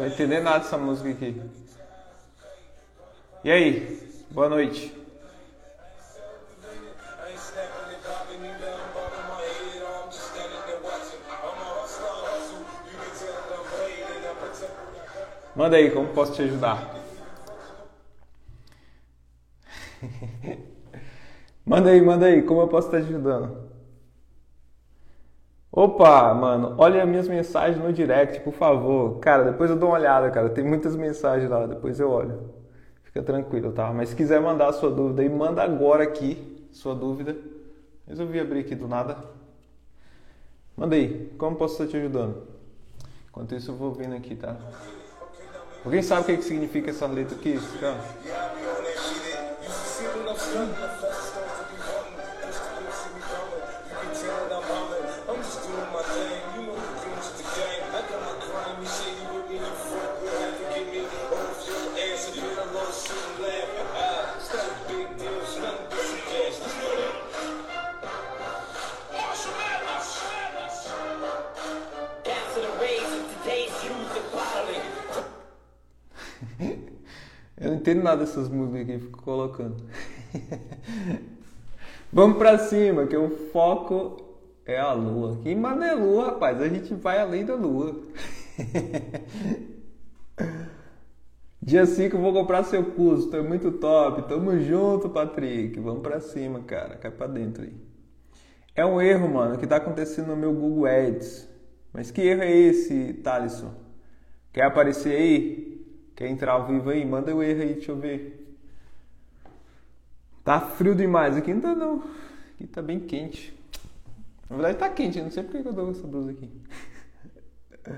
Tô entendendo nada dessa música aqui. E aí? Boa noite. Manda aí, como posso te ajudar? manda aí, manda aí, como eu posso estar te ajudando? Opa, mano, olha as minhas mensagens no direct, por favor. Cara, depois eu dou uma olhada, cara. Tem muitas mensagens lá, depois eu olho. Fica tranquilo, tá? Mas se quiser mandar a sua dúvida aí, manda agora aqui sua dúvida. Resolvi abrir aqui do nada. Manda aí, como posso estar te ajudando? Enquanto isso eu vou vendo aqui, tá? Alguém sabe o que, que significa essa letra aqui? Cara? Entendo nada dessas músicas que fico colocando. Vamos pra cima, que o foco é a lua. Que manda é lua, rapaz? A gente vai além da lua. Dia 5 eu vou comprar seu curso, tô muito top. Tamo junto, Patrick. Vamos pra cima, cara. Cai pra dentro aí. É um erro, mano, que tá acontecendo no meu Google Ads. Mas que erro é esse, Thalisson? Quer aparecer aí? Quer entrar ao vivo aí? Manda o erro aí, deixa eu ver. Tá frio demais. Aqui não tá não. Aqui tá bem quente. Na verdade tá quente, eu não sei porque eu dou essa blusa aqui.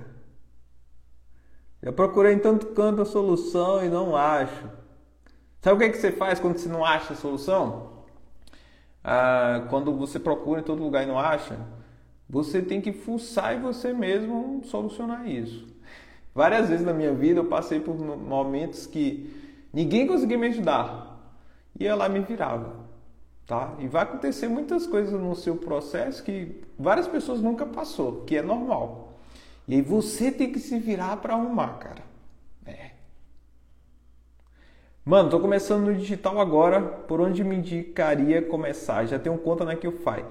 Já procurei em tanto canto a solução e não acho. Sabe o que, é que você faz quando você não acha a solução? Ah, quando você procura em todo lugar e não acha, você tem que fuçar e você mesmo solucionar isso. Várias vezes na minha vida eu passei por momentos que ninguém conseguia me ajudar. E ela me virava, tá? E vai acontecer muitas coisas no seu processo que várias pessoas nunca passou, que é normal. E aí você tem que se virar para arrumar, cara. É. Mano, tô começando no digital agora. Por onde me indicaria começar? Já tem um conta na QFI.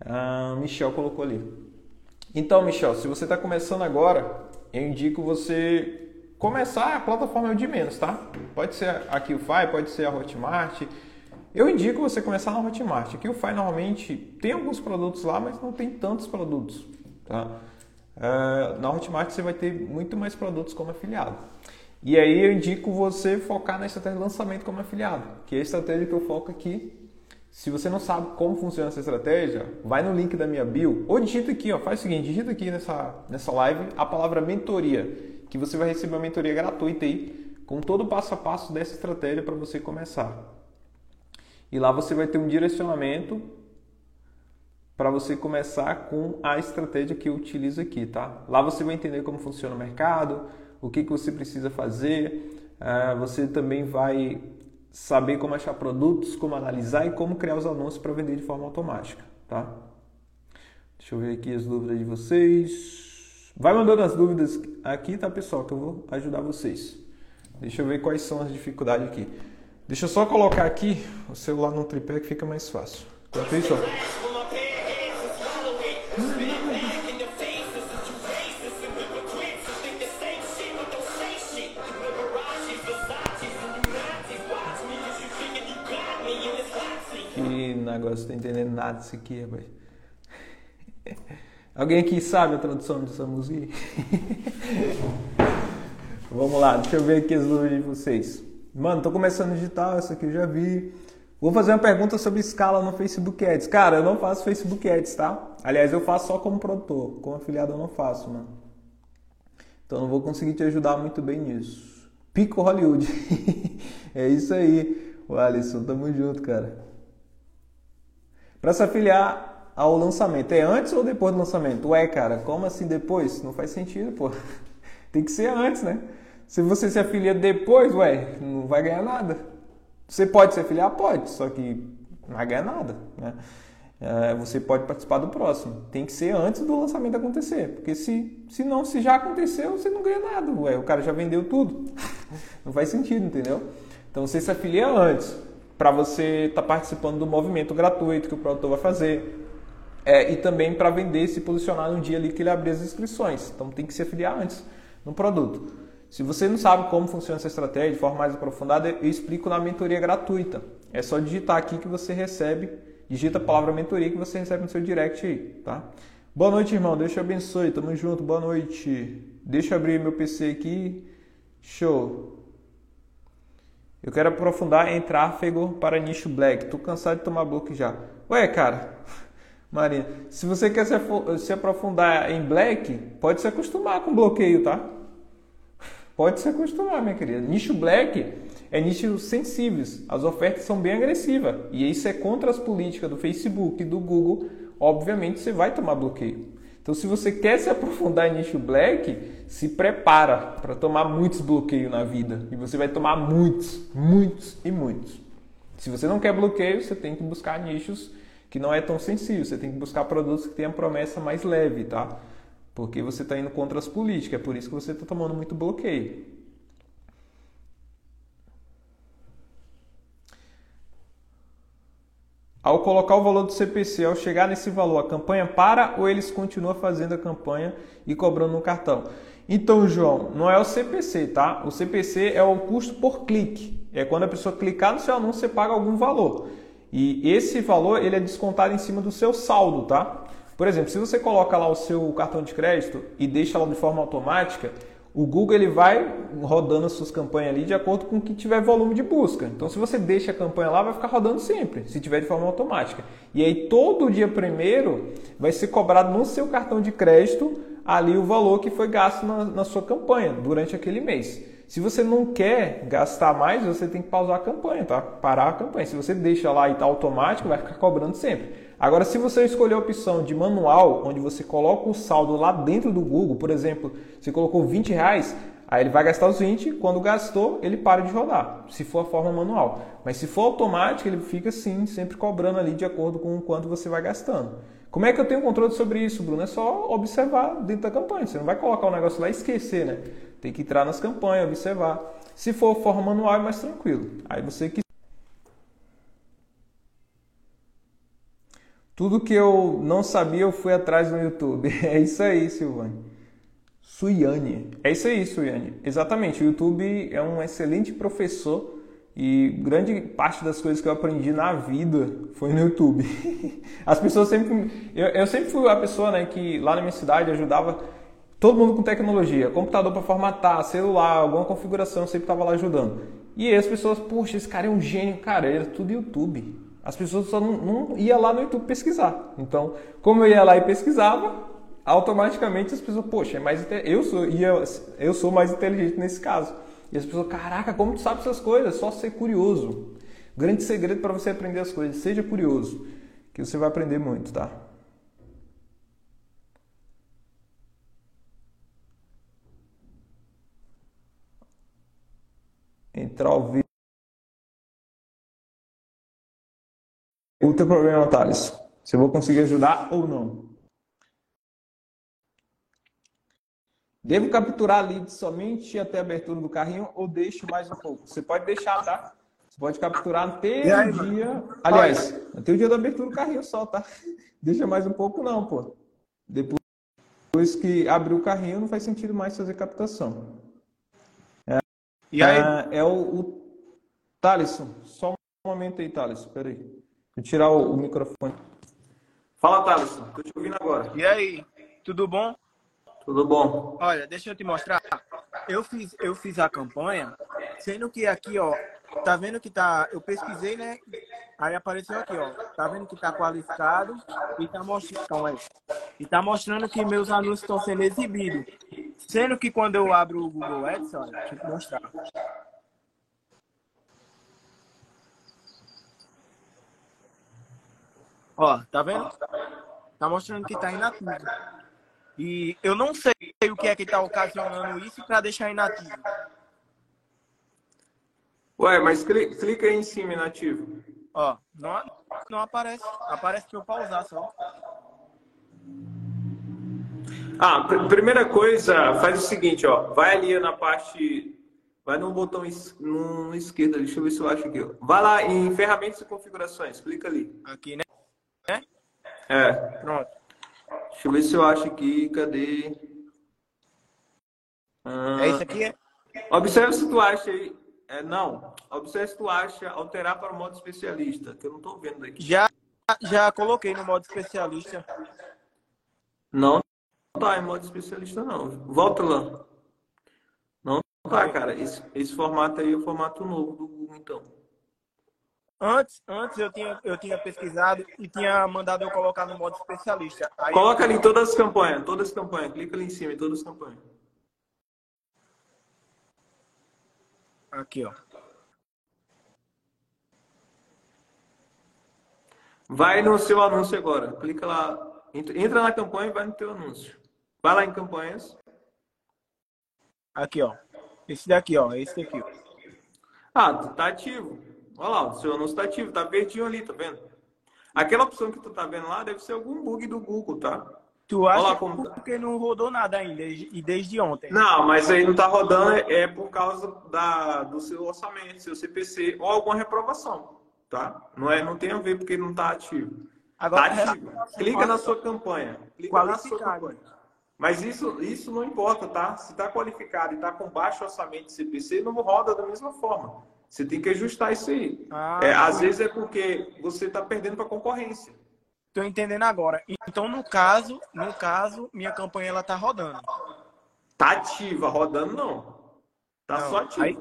Ah, Michel colocou ali. Então, Michel, se você está começando agora, eu indico você começar a plataforma de menos, tá? Pode ser a QFI, pode ser a Hotmart. Eu indico você começar na Hotmart. A QFI normalmente tem alguns produtos lá, mas não tem tantos produtos, tá? Uh, na Hotmart você vai ter muito mais produtos como afiliado. E aí eu indico você focar na estratégia de lançamento como afiliado, que é a estratégia que eu foco aqui se você não sabe como funciona essa estratégia, vai no link da minha bio ou digita aqui, ó, faz o seguinte, digita aqui nessa, nessa live a palavra mentoria, que você vai receber uma mentoria gratuita aí, com todo o passo a passo dessa estratégia para você começar. E lá você vai ter um direcionamento para você começar com a estratégia que eu utilizo aqui, tá? Lá você vai entender como funciona o mercado, o que, que você precisa fazer, uh, você também vai saber como achar produtos, como analisar e como criar os anúncios para vender de forma automática, tá? Deixa eu ver aqui as dúvidas de vocês. Vai mandando as dúvidas aqui, tá, pessoal, que eu vou ajudar vocês. Deixa eu ver quais são as dificuldades aqui. Deixa eu só colocar aqui o celular no tripé que fica mais fácil. Enquanto ó. Você tá entendendo nada disso aqui, rapaz. Alguém aqui sabe a tradução dessa música? Vamos lá, deixa eu ver aqui as dúvidas de vocês. Mano, tô começando digital, essa aqui eu já vi. Vou fazer uma pergunta sobre escala no Facebook Ads. Cara, eu não faço Facebook Ads, tá? Aliás, eu faço só como produtor. Como afiliado eu não faço, mano. Então não vou conseguir te ajudar muito bem nisso. Pico Hollywood. é isso aí. O Alisson, tamo junto, cara para se afiliar ao lançamento. É antes ou depois do lançamento? Ué, cara, como assim depois? Não faz sentido, pô. Tem que ser antes, né? Se você se afilia depois, ué, não vai ganhar nada. Você pode se afiliar? Pode, só que não vai ganhar nada, né? é, você pode participar do próximo. Tem que ser antes do lançamento acontecer, porque se, se não, se já aconteceu, você não ganha nada. Ué, o cara já vendeu tudo. não faz sentido, entendeu? Então você se afilia antes, para você estar tá participando do movimento gratuito que o produtor vai fazer. É, e também para vender, se posicionar no dia ali que ele abrir as inscrições. Então tem que se afiliar antes no produto. Se você não sabe como funciona essa estratégia de forma mais aprofundada, eu explico na mentoria gratuita. É só digitar aqui que você recebe digita a palavra mentoria que você recebe no seu direct aí, tá? Boa noite, irmão. Deus te abençoe. Tamo junto. Boa noite. Deixa eu abrir meu PC aqui. Show. Eu quero aprofundar em tráfego para nicho black. Tô cansado de tomar bloco já. Ué, cara. Maria, se você quer se, se aprofundar em black, pode se acostumar com bloqueio, tá? Pode se acostumar, minha querida. Nicho black é nichos sensíveis. As ofertas são bem agressivas. E isso é contra as políticas do Facebook e do Google. Obviamente você vai tomar bloqueio. Então, se você quer se aprofundar em nicho black, se prepara para tomar muitos bloqueios na vida. E você vai tomar muitos, muitos e muitos. Se você não quer bloqueio, você tem que buscar nichos que não é tão sensível. Você tem que buscar produtos que tenham promessa mais leve, tá? Porque você está indo contra as políticas. É por isso que você está tomando muito bloqueio. Ao colocar o valor do CPC, ao chegar nesse valor, a campanha para ou eles continuam fazendo a campanha e cobrando no cartão? Então, João, não é o CPC, tá? O CPC é o custo por clique. É quando a pessoa clicar no seu anúncio, você paga algum valor. E esse valor ele é descontado em cima do seu saldo, tá? Por exemplo, se você coloca lá o seu cartão de crédito e deixa lá de forma automática, o Google ele vai rodando as suas campanhas ali de acordo com o que tiver volume de busca. Então, se você deixa a campanha lá, vai ficar rodando sempre, se tiver de forma automática. E aí, todo dia primeiro, vai ser cobrado no seu cartão de crédito ali o valor que foi gasto na, na sua campanha durante aquele mês. Se você não quer gastar mais, você tem que pausar a campanha, tá? Parar a campanha. Se você deixa lá e está automático, vai ficar cobrando sempre. Agora, se você escolher a opção de manual, onde você coloca o saldo lá dentro do Google, por exemplo, você colocou 20 reais, aí ele vai gastar os 20, quando gastou, ele para de rodar, se for a forma manual. Mas se for automático, ele fica sim, sempre cobrando ali de acordo com o quanto você vai gastando. Como é que eu tenho controle sobre isso, Bruno? É só observar dentro da campanha. Você não vai colocar o negócio lá e esquecer, né? Tem que entrar nas campanhas, observar. Se for forma manual, é mais tranquilo. Aí você que Tudo que eu não sabia, eu fui atrás no YouTube. É isso aí, Silvane. Suiane. É isso aí, Suiane. Exatamente. O YouTube é um excelente professor e grande parte das coisas que eu aprendi na vida foi no YouTube. As pessoas sempre. Eu, eu sempre fui a pessoa né, que lá na minha cidade ajudava todo mundo com tecnologia. Computador para formatar, celular, alguma configuração, eu sempre estava lá ajudando. E aí as pessoas, poxa, esse cara é um gênio. Cara, era tudo YouTube. As pessoas só não, não iam lá no YouTube pesquisar. Então, como eu ia lá e pesquisava, automaticamente as pessoas, poxa, é mais eu sou eu, eu sou mais inteligente nesse caso. E as pessoas, caraca, como tu sabe essas coisas? Só ser curioso. Grande segredo para você aprender as coisas, seja curioso, que você vai aprender muito, tá? Entrar ao vivo. O teu problema, Thales. Se eu vou conseguir ajudar ou não. Devo capturar lead somente até a abertura do carrinho ou deixo mais um pouco? Você pode deixar, tá? Você pode capturar até aí, o dia. Mano? Aliás, até o dia da abertura do carrinho só, tá? Deixa mais um pouco, não, pô. Depois que abrir o carrinho, não faz sentido mais fazer captação. É, e aí? É, é o, o Thaleson. Só um momento aí, Thaleson. Peraí. Vou tirar o, o microfone. Fala, Thaleson. Tô te ouvindo agora. E aí, tudo bom? Tudo bom. Olha, deixa eu te mostrar. Eu fiz, eu fiz a campanha, sendo que aqui, ó, tá vendo que tá. Eu pesquisei, né? Aí apareceu aqui, ó. Tá vendo que tá qualificado e tá mostrando. E tá mostrando que meus anúncios estão sendo exibidos. Sendo que quando eu abro o Google Ads, olha, deixa eu te mostrar. Ó, tá vendo? Tá mostrando que tá inativo. E eu não sei o que é que tá ocasionando isso para deixar inativo. Ué, mas clica aí em cima, inativo. Ó, não, não aparece. Aparece pra eu pausar só. Ah, pr primeira coisa, faz o seguinte, ó. Vai ali na parte. Vai no botão es no esquerdo, deixa eu ver se eu acho aqui. Ó. Vai lá em ferramentas e configurações, clica ali. Aqui, né? É. Pronto. Deixa eu ver se eu acho aqui. Cadê? Ah, É isso aqui? É? Observe se tu acha aí. É, não. Observe se tu acha alterar para o modo especialista, que eu não tô vendo aqui. Já, já coloquei no modo especialista. Não tá em modo especialista, não. Volta lá. Não tá, cara. Esse, esse formato aí é o formato novo do Google, então. Antes, antes eu, tinha, eu tinha pesquisado e tinha mandado eu colocar no modo especialista. Aí Coloca ali em todas as campanhas, todas as campanhas. Clica ali em cima em todas as campanhas. Aqui, ó. Vai no seu anúncio agora. Clica lá. Entra na campanha e vai no teu anúncio. Vai lá em campanhas. Aqui, ó. Esse daqui, ó. Esse daqui. ó. Ah, tá ativo. Olha lá, o seu anúncio tá ativo, tá verdinho ali, tá vendo? Aquela opção que tu tá vendo lá deve ser algum bug do Google, tá? Tu acha lá como tá. porque não rodou nada ainda e desde ontem? Não, mas aí não tá rodando é por causa da, do seu orçamento, seu CPC ou alguma reprovação, tá? Não é, não tem a ver porque não tá ativo. Agora, Tá ativo. Clica na sua campanha. Clica na sua campanha. Mas isso, isso não importa, tá? Se tá qualificado e tá com baixo orçamento de CPC, não roda da mesma forma. Você tem que ajustar isso aí. Ah, É, às vezes é porque você tá perdendo para concorrência. Tô entendendo agora. Então, no caso, no caso, minha campanha ela tá rodando. Tá ativa, rodando não. Tá Não, só ativa. aí-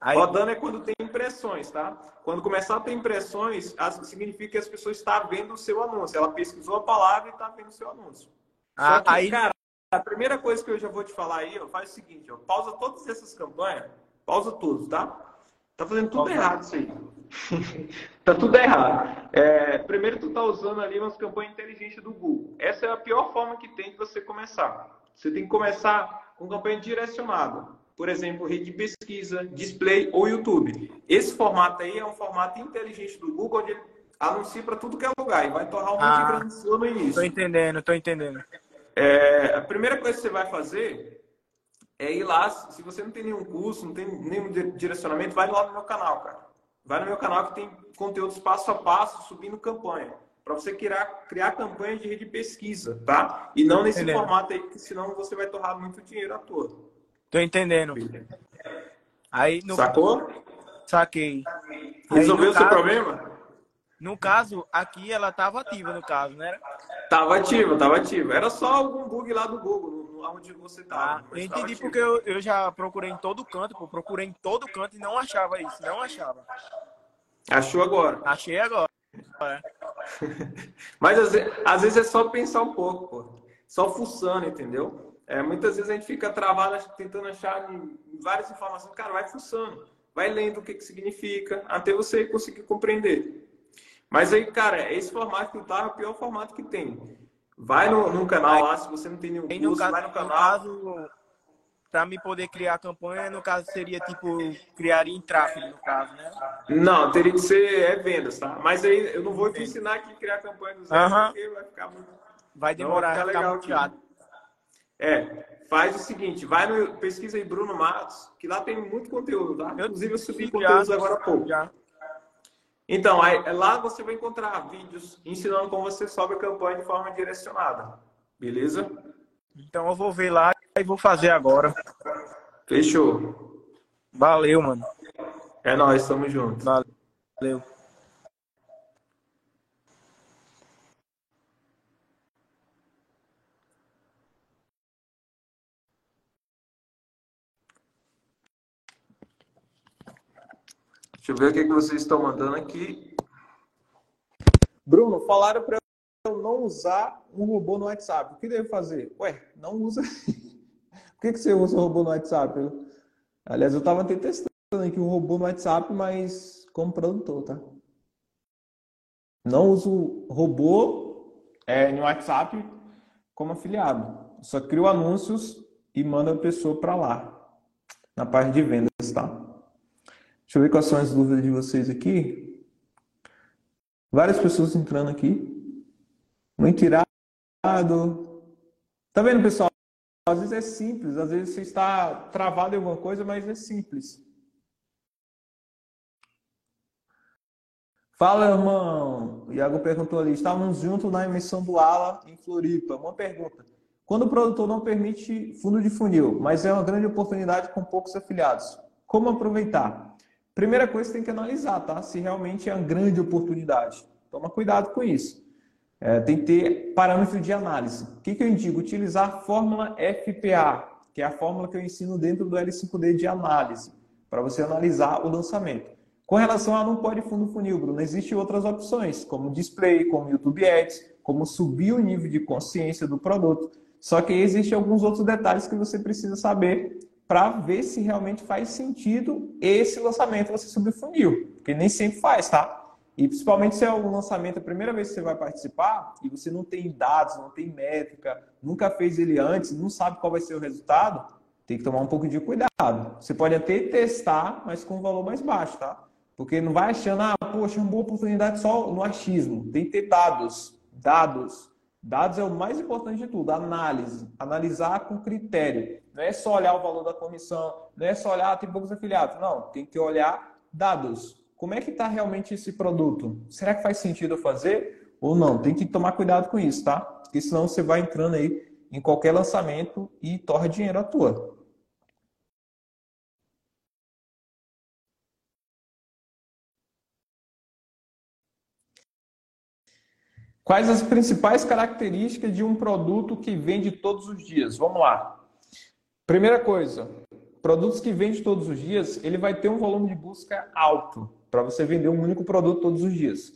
Aí, Rodando é quando tem impressões, tá? Quando começar a ter impressões, significa que as pessoas estão vendo o seu anúncio. Ela pesquisou a palavra e está vendo o seu anúncio. Ah, Só que, aí- cara, a primeira coisa que eu já vou te falar aí, ó, faz o seguinte, ó, pausa todas essas campanhas, pausa tudo, tá? Tá fazendo tudo Pausa. errado isso aí. tá tudo errado. É, primeiro tu tá usando ali umas campanhas inteligentes do Google. Essa é a pior forma que tem de você começar. Você tem que começar com campanha direcionada. Por exemplo, rede de pesquisa, display ou YouTube. Esse formato aí é um formato inteligente do Google, onde ele anuncia para tudo que é lugar e vai torrar um monte Ah. de grande seu no início. tô entendendo, tô entendendo. É, a primeira coisa que você vai fazer é ir lá. Se você não tem nenhum curso, não tem nenhum di- direcionamento, vai lá no meu canal, cara. Vai no meu canal que tem conteúdos passo a passo subindo campanha. Para você criar, criar campanha de rede de pesquisa, tá? E não nesse Entendendo. formato aí, que senão você vai torrar muito dinheiro à toa. Tô entendendo. Aí, no, Sacou? saquei. Resolveu o seu caso- problema? No caso, aqui ela tava ativa, no caso, né? Tava ativo, tava ativo. Era só algum bug lá do Google, no- no- onde você Ah, mas tava entendi porque eu, eu já procurei em todo canto, pô, procurei em todo canto e não achava isso, não achava. Achou agora. Achei agora. Mas às vezes, às vezes é só pensar um pouco, pô. Só fuçando, entendeu? É, muitas vezes a gente fica travado tentando achar várias informações. Cara, vai fuçando. Vai lendo o que, que significa, até você conseguir compreender. Mas aí, cara, esse formato que eu tava é o pior formato que tem. Vai no, no canal lá, se você não tem nenhum no curso, caso, vai no no canal. caso, pra me poder criar a campanha, no caso, seria tipo, criaria em tráfego, no caso, né? Não, teria que ser é vendas, tá? Mas aí eu não vou te ensinar aqui a criar campanha do zero, Aham. porque vai ficar muito Vai Não, demorar, vai vai ficar ficar legal. É, faz o seguinte, vai no pesquisa aí Bruno Matos, que lá tem muito conteúdo, tá? Inclusive eu subi conteúdos agora há pouco. Já. Então, aí, lá você vai encontrar vídeos ensinando como você sobe a campanha de forma direcionada. Beleza? Então eu vou ver lá e vou fazer agora. Fechou. Valeu, mano. É nóis, tamo junto. Valeu. Deixa eu ver o que, que vocês estão mandando aqui. Bruno, falaram para eu não usar um robô no WhatsApp. O que devo fazer? Ué, não usa. Por que, que você usa o robô no WhatsApp? Eu- Aliás, eu estava até testando aqui um robô no WhatsApp, mas como produtor, tá? Não uso robô é, no WhatsApp como afiliado. Só crio anúncios e mando a pessoa para lá, na parte de vendas, tá? Deixa eu ver quais são as dúvidas de vocês aqui. Várias pessoas entrando aqui. Muito irado. Tá vendo, pessoal? Às vezes é simples, às vezes você está travado em alguma coisa, mas é simples. Fala, irmão. O Iago perguntou ali. Estávamos juntos na emissão do Ala em Floripa. Uma pergunta. Quando o produtor não permite fundo de funil, mas é uma grande oportunidade com poucos afiliados, como aproveitar? Primeira coisa que tem que analisar, tá? Se realmente é uma grande oportunidade. Toma cuidado com isso. É, tem que ter parâmetro de análise. O que, que eu indico? Utilizar a fórmula FPA, que é a fórmula que eu ensino dentro do L5D de análise, para você analisar o lançamento. Com relação a não pode fundo funil, Bruno, existem outras opções, como display, como YouTube Ads, como subir o nível de consciência do produto. Só que existem alguns outros detalhes que você precisa saber para ver se realmente faz sentido esse lançamento você subir funil, porque nem sempre faz, tá? E principalmente se é um lançamento, a primeira vez que você vai participar e você não tem dados, não tem métrica, nunca fez ele antes, não sabe qual vai ser o resultado, tem que tomar um pouco de cuidado. Você pode até testar, mas com um valor mais baixo, tá? Porque não vai achando, ah, poxa, uma boa oportunidade só no achismo. Tem que ter dados. Dados. Dados é o mais importante de tudo, análise. Analisar com critério. Não é só olhar o valor da comissão, não é só olhar, ah, tem poucos afiliados. Não, tem que olhar dados. Como é que está realmente esse produto? Será que faz sentido eu fazer ou não? Tem que tomar cuidado com isso, tá? Porque senão você vai entrando aí em qualquer lançamento e torra dinheiro à toa. Quais as principais características de um produto que vende todos os dias? Vamos lá. Primeira coisa, produtos que vende todos os dias, ele vai ter um volume de busca alto para você vender um único produto todos os dias.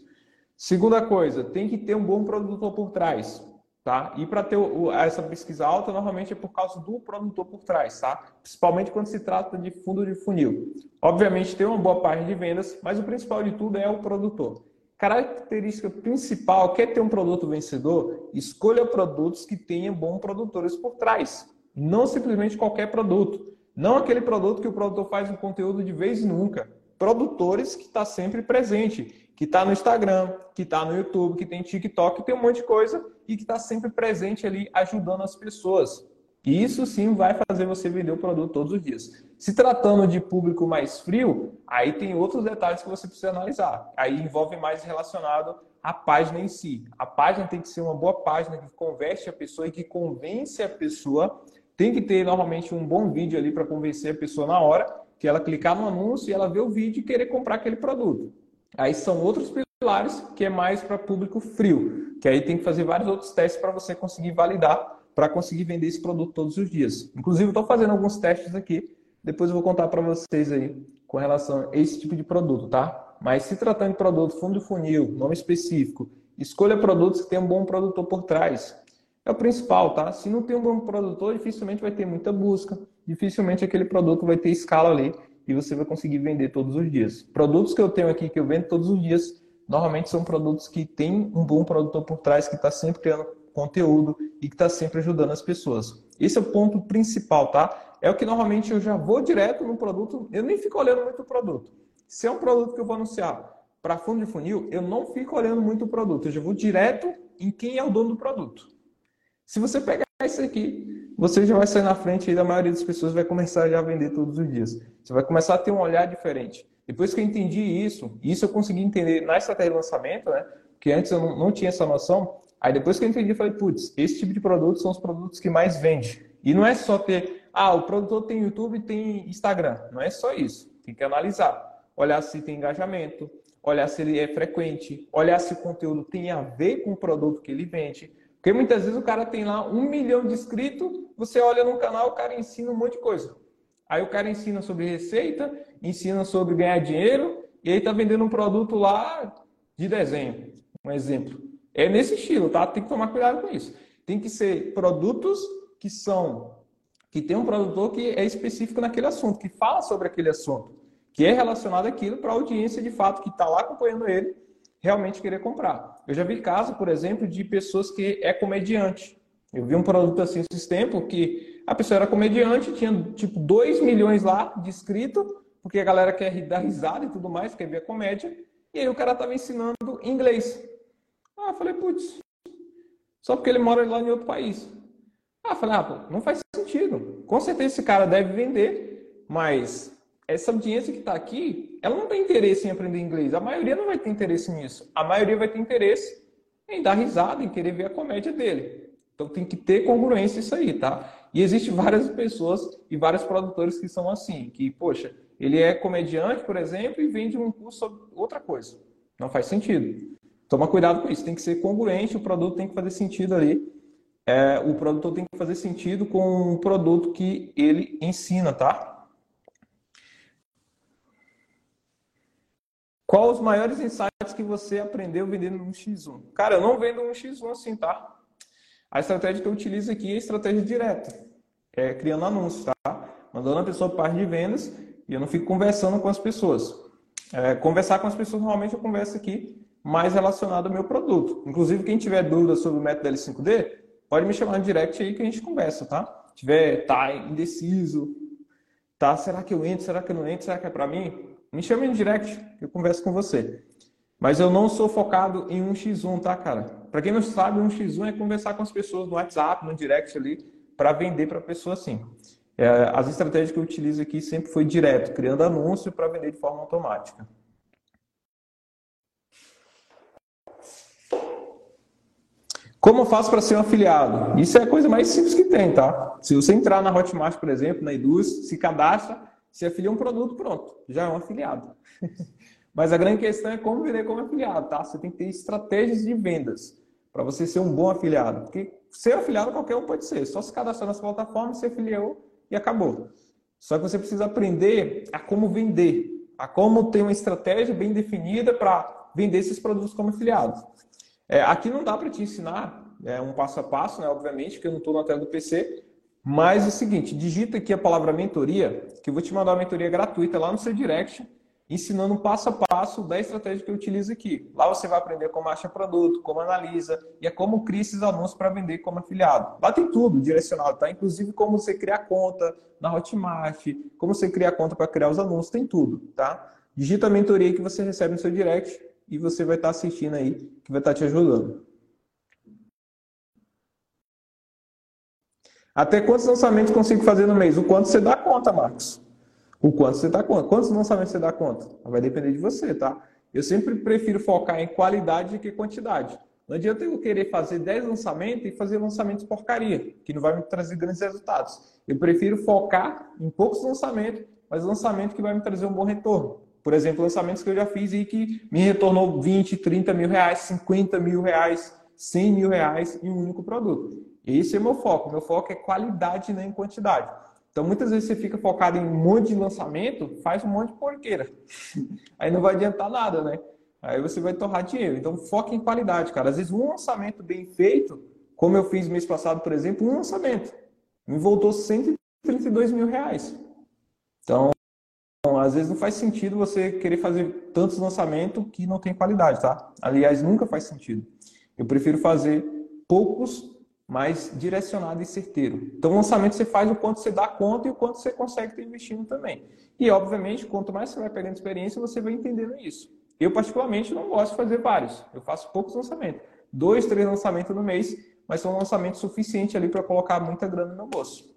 Segunda coisa, tem que ter um bom produtor por trás, tá? E para ter essa pesquisa alta, normalmente é por causa do produtor por trás, tá? Principalmente quando se trata de fundo de funil. Obviamente tem uma boa página de vendas, mas o principal de tudo é o produtor. Característica principal, quer ter um produto vencedor? Escolha produtos que tenham bons produtores por trás. Não simplesmente qualquer produto. Não aquele produto que o produtor faz um conteúdo de vez em nunca produtores que está sempre presente, que está no Instagram, que está no YouTube, que tem TikTok, que tem um monte de coisa e que está sempre presente ali ajudando as pessoas. Isso sim vai fazer você vender o produto todos os dias. Se tratando de público mais frio, aí tem outros detalhes que você precisa analisar. Aí envolve mais relacionado à página em si. A página tem que ser uma boa página que converte a pessoa e que convence a pessoa. Tem que ter normalmente um bom vídeo ali para convencer a pessoa na hora que ela clicar no anúncio e ela ver o vídeo e querer comprar aquele produto. Aí são outros pilares que é mais para público frio, que aí tem que fazer vários outros testes para você conseguir validar, para conseguir vender esse produto todos os dias. Inclusive, estou fazendo alguns testes aqui, depois eu vou contar para vocês aí com relação a esse tipo de produto, tá? Mas se tratando de produto fundo de funil, nome específico, escolha produtos que tenham um bom produtor por trás. É o principal, tá? Se não tem um bom produtor, dificilmente vai ter muita busca, dificilmente aquele produto vai ter escala ali e você vai conseguir vender todos os dias. Produtos que eu tenho aqui que eu vendo todos os dias, normalmente são produtos que têm um bom produtor por trás, que está sempre criando conteúdo e que está sempre ajudando as pessoas. Esse é o ponto principal, tá? É o que normalmente eu já vou direto no produto, eu nem fico olhando muito o produto. Se é um produto que eu vou anunciar para fundo de funil, eu não fico olhando muito o produto, eu já vou direto em quem é o dono do produto. Se você pegar isso aqui, você já vai sair na frente e da maioria das pessoas vai começar já a vender todos os dias. Você vai começar a ter um olhar diferente. Depois que eu entendi isso, isso eu consegui entender na estratégia de lançamento, né? Porque antes eu não, não tinha essa noção. Aí depois que eu entendi, eu falei, putz, esse tipo de produto são os produtos que mais vende. E não é só ter, ah, o produtor tem YouTube e tem Instagram. Não é só isso. Tem que analisar. Olhar se tem engajamento, olhar se ele é frequente, olhar se o conteúdo tem a ver com o produto que ele vende porque muitas vezes o cara tem lá um milhão de inscritos, você olha no canal, o cara ensina um monte de coisa. Aí o cara ensina sobre receita, ensina sobre ganhar dinheiro, e aí tá vendendo um produto lá de desenho, um exemplo. É nesse estilo, tá? Tem que tomar cuidado com isso. Tem que ser produtos que são que tem um produtor que é específico naquele assunto, que fala sobre aquele assunto, que é relacionado àquilo para a audiência de fato que está lá acompanhando ele realmente querer comprar. Eu já vi caso, por exemplo, de pessoas que é comediante. Eu vi um produto assim esses tempos que a pessoa era comediante, tinha tipo 2 milhões lá de inscritos, porque a galera quer dar risada e tudo mais, quer ver a comédia. E aí o cara estava ensinando inglês. Ah, falei, putz, só porque ele mora lá em outro país. Ah, falei, ah, pô, não faz sentido. Com certeza esse cara deve vender, mas essa audiência que está aqui, ela não tem interesse em aprender inglês. A maioria não vai ter interesse nisso. A maioria vai ter interesse em dar risada, em querer ver a comédia dele. Então tem que ter congruência isso aí, tá? E existe várias pessoas e vários produtores que são assim, que, poxa, ele é comediante, por exemplo, e vende um curso sobre outra coisa. Não faz sentido. Toma cuidado com isso, tem que ser congruente, o produto tem que fazer sentido ali. É, o produtor tem que fazer sentido com o produto que ele ensina, tá? Qual os maiores insights que você aprendeu vendendo um X1? Cara, eu não vendo um X1 assim, tá? A estratégia que eu utilizo aqui é a estratégia direta. É criando anúncios, tá? Mandando a pessoa para parte de vendas e eu não fico conversando com as pessoas. É, conversar com as pessoas, normalmente eu converso aqui mais relacionado ao meu produto. Inclusive, quem tiver dúvidas sobre o método L5D, pode me chamar no direct aí que a gente conversa, tá? Se tiver, tá indeciso, tá? Será que eu entro? Será que eu não entro? Será que é para mim? Me chame no direct, eu converso com você. Mas eu não sou focado em um X1, tá, cara? Para quem não sabe, um X1 é conversar com as pessoas no WhatsApp, no direct ali, para vender para pessoa assim. É, as estratégias que eu utilizo aqui sempre foi direto, criando anúncio para vender de forma automática. Como eu faço para ser um afiliado? Isso é a coisa mais simples que tem, tá? Se você entrar na Hotmart, por exemplo, na Eduz, se cadastra, se afilia um produto, pronto, já é um afiliado. Mas a grande questão é como vender como afiliado, tá? Você tem que ter estratégias de vendas para você ser um bom afiliado. Porque ser afiliado qualquer um pode ser. Só se cadastrar nas plataformas, se afiliou e acabou. Só que você precisa aprender a como vender, a como ter uma estratégia bem definida para vender esses produtos como afiliado. É, aqui não dá para te ensinar é, um passo a passo, né? Obviamente, porque eu não estou na tela do PC, mas é o seguinte, digita aqui a palavra mentoria, que eu vou te mandar uma mentoria gratuita lá no seu direct, ensinando passo a passo da estratégia que eu utilizo aqui. Lá você vai aprender como acha produto, como analisa e é como cria esses anúncios para vender como afiliado. Lá tem tudo direcionado, tá? Inclusive como você criar conta na Hotmart, como você criar conta para criar os anúncios, tem tudo, tá? Digita a mentoria que você recebe no seu direct e você vai estar tá assistindo aí, que vai estar tá te ajudando. Até quantos lançamentos consigo fazer no mês? O quanto você dá conta, Marcos? O quanto você dá conta? Quantos lançamentos você dá conta? Vai depender de você, tá? Eu sempre prefiro focar em qualidade do que quantidade. Não adianta eu querer fazer 10 lançamentos e fazer lançamentos porcaria, que não vai me trazer grandes resultados. Eu prefiro focar em poucos lançamentos, mas lançamento que vai me trazer um bom retorno. Por exemplo, lançamentos que eu já fiz e que me retornou 20, 30 mil reais, 50 mil reais, 100 mil reais em um único produto. Esse é meu foco. Meu foco é qualidade, não em quantidade. Então, muitas vezes você fica focado em um monte de lançamento, faz um monte de porqueira. Aí não vai adiantar nada, né? Aí você vai torrar dinheiro. Então, foca em qualidade, cara. Às vezes, um lançamento bem feito, como eu fiz mês passado, por exemplo, um lançamento, me voltou 132 mil reais. Então, às vezes não faz sentido você querer fazer tantos lançamentos que não tem qualidade, tá? Aliás, nunca faz sentido. Eu prefiro fazer poucos mais direcionado e certeiro. Então, lançamento você faz o quanto você dá conta e o quanto você consegue ter investindo também. E, obviamente, quanto mais você vai pegando experiência, você vai entendendo isso. Eu, particularmente, não gosto de fazer vários. Eu faço poucos lançamentos. Dois, três lançamentos no mês, mas são lançamentos suficientes ali para colocar muita grana no bolso.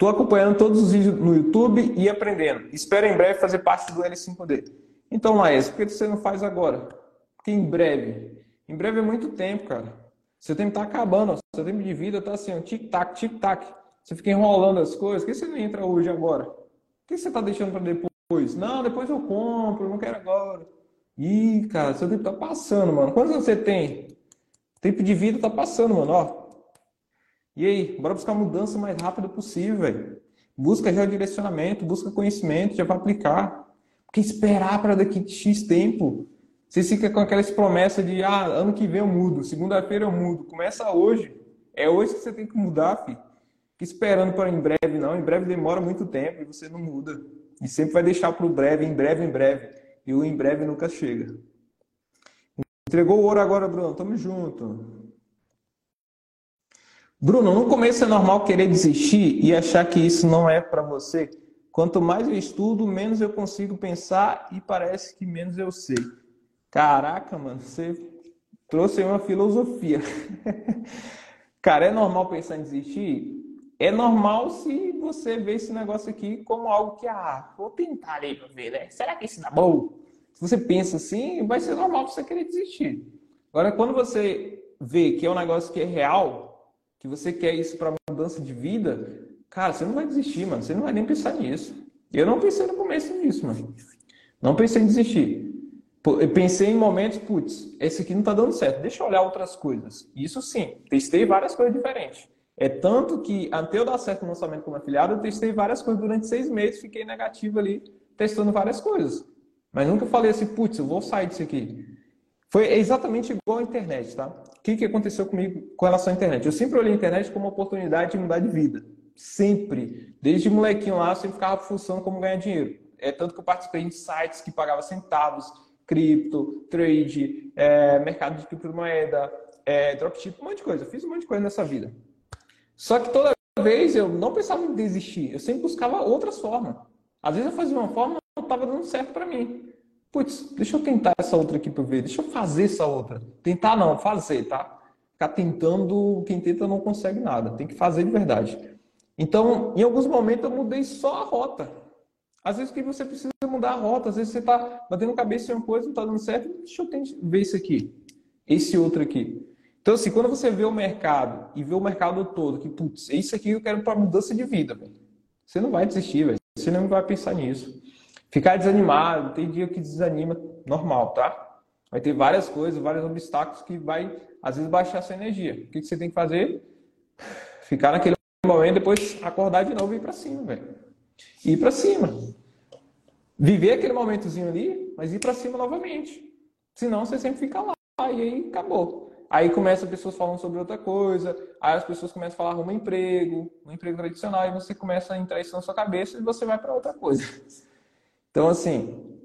Estou acompanhando todos os vídeos no YouTube e aprendendo. Espero em breve fazer parte do L5D. Então, Laís, por que você não faz agora? Porque em breve em breve é muito tempo, cara. Seu tempo está acabando, seu tempo de vida está assim, tic-tac, tic-tac. Você fica enrolando as coisas. Por que você não entra hoje agora? Por que você está deixando para depois? Não, depois eu compro, não quero agora. Ih, cara, seu tempo está passando, mano. Quantos anos você tem? O tempo de vida está passando, mano, ó. E aí, bora buscar a mudança o mais rápido possível. Busca já o direcionamento, busca conhecimento, já vai aplicar. Porque esperar para daqui X tempo você fica com aquelas promessas de, ah, ano que vem eu mudo, segunda-feira eu mudo. Começa hoje. É hoje que você tem que mudar, filho. Fica esperando para em breve, não. Em breve demora muito tempo e você não muda. E sempre vai deixar para o breve, em breve, em breve. E o em breve nunca chega. Entregou o ouro agora, Bruno. Tamo junto. Bruno, no começo é normal querer desistir e achar que isso não é para você. Quanto mais eu estudo, menos eu consigo pensar e parece que menos eu sei. Caraca, mano, você trouxe uma filosofia. Cara, é normal pensar em desistir? É normal se você vê esse negócio aqui como algo que, ah, vou tentar ali pra ver, né? Será que isso dá bom? Se você pensa assim, vai ser normal você querer desistir. Agora, quando você vê que é um negócio que é real, que você quer isso para mudança de vida, cara, você não vai desistir, mano. Você não vai nem pensar nisso. Eu não pensei no começo nisso, mano. Não pensei em desistir. Pensei em momentos, putz, esse aqui não tá dando certo. Deixa eu olhar outras coisas. Isso sim, testei várias coisas diferentes. É tanto que, até eu dar certo no lançamento como afiliado, eu testei várias coisas durante seis meses, fiquei negativo ali, testando várias coisas. Mas nunca falei assim, putz, eu vou sair disso aqui. Foi exatamente igual à internet, tá? O que, que aconteceu comigo com relação à internet? Eu sempre olhei a internet como uma oportunidade de mudar de vida. Sempre. Desde molequinho lá, eu sempre ficava funcionando como ganhar dinheiro. É tanto que eu participei de sites que pagavam centavos, cripto, trade, é, mercado de criptomoeda, é, dropship, um monte de coisa. Eu fiz um monte de coisa nessa vida. Só que toda vez eu não pensava em desistir. Eu sempre buscava outras formas. Às vezes eu fazia uma forma não estava dando certo para mim. Putz, deixa eu tentar essa outra aqui para ver. Deixa eu fazer essa outra. Tentar não, fazer, tá? Ficar tentando, quem tenta não consegue nada. Tem que fazer de verdade. Então, em alguns momentos eu mudei só a rota. Às vezes que você precisa mudar a rota, às vezes você está batendo cabeça em uma coisa, não está dando certo, deixa eu tentar ver isso aqui, esse outro aqui. Então, assim, quando você vê o mercado e vê o mercado todo, que, putz, é isso aqui que eu quero para mudança de vida, velho. Você não vai desistir, velho. Você não vai pensar nisso. Ficar desanimado, tem dia que desanima, normal, tá? Vai ter várias coisas, vários obstáculos que vai, às vezes, baixar sua energia. O que você tem que fazer? Ficar naquele momento, depois acordar de novo e ir para cima, velho. Ir para cima. Viver aquele momentozinho ali, mas ir para cima novamente. Senão você sempre fica lá e aí acabou. Aí começa pessoas falando sobre outra coisa, aí as pessoas começam a falar um emprego, um emprego tradicional, e você começa a entrar isso na sua cabeça e você vai para outra coisa. Então, assim,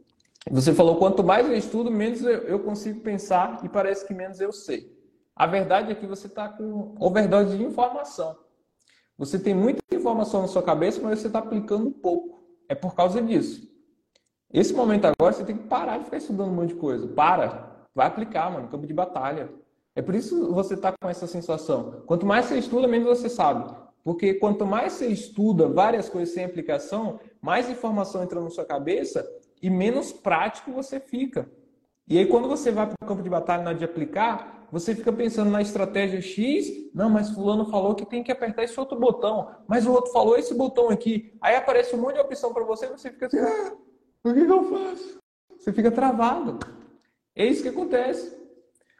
você falou quanto mais eu estudo, menos eu consigo pensar e parece que menos eu sei. A verdade é que você está com overdose de informação. Você tem muita informação na sua cabeça, mas você está aplicando pouco. É por causa disso. Esse momento agora, você tem que parar de ficar estudando um monte de coisa. Para. Vai aplicar, mano. Campo de batalha. É por isso que você está com essa sensação. Quanto mais você estuda, menos você sabe. Porque quanto mais você estuda várias coisas sem aplicação, mais informação entra na sua cabeça e menos prático você fica. E aí, quando você vai para o campo de batalha na hora de aplicar, você fica pensando na estratégia X, não, mas fulano falou que tem que apertar esse outro botão, mas o outro falou esse botão aqui. Aí aparece um monte de opção para você e você fica assim, ah, o que, que eu faço? Você fica travado. É isso que acontece.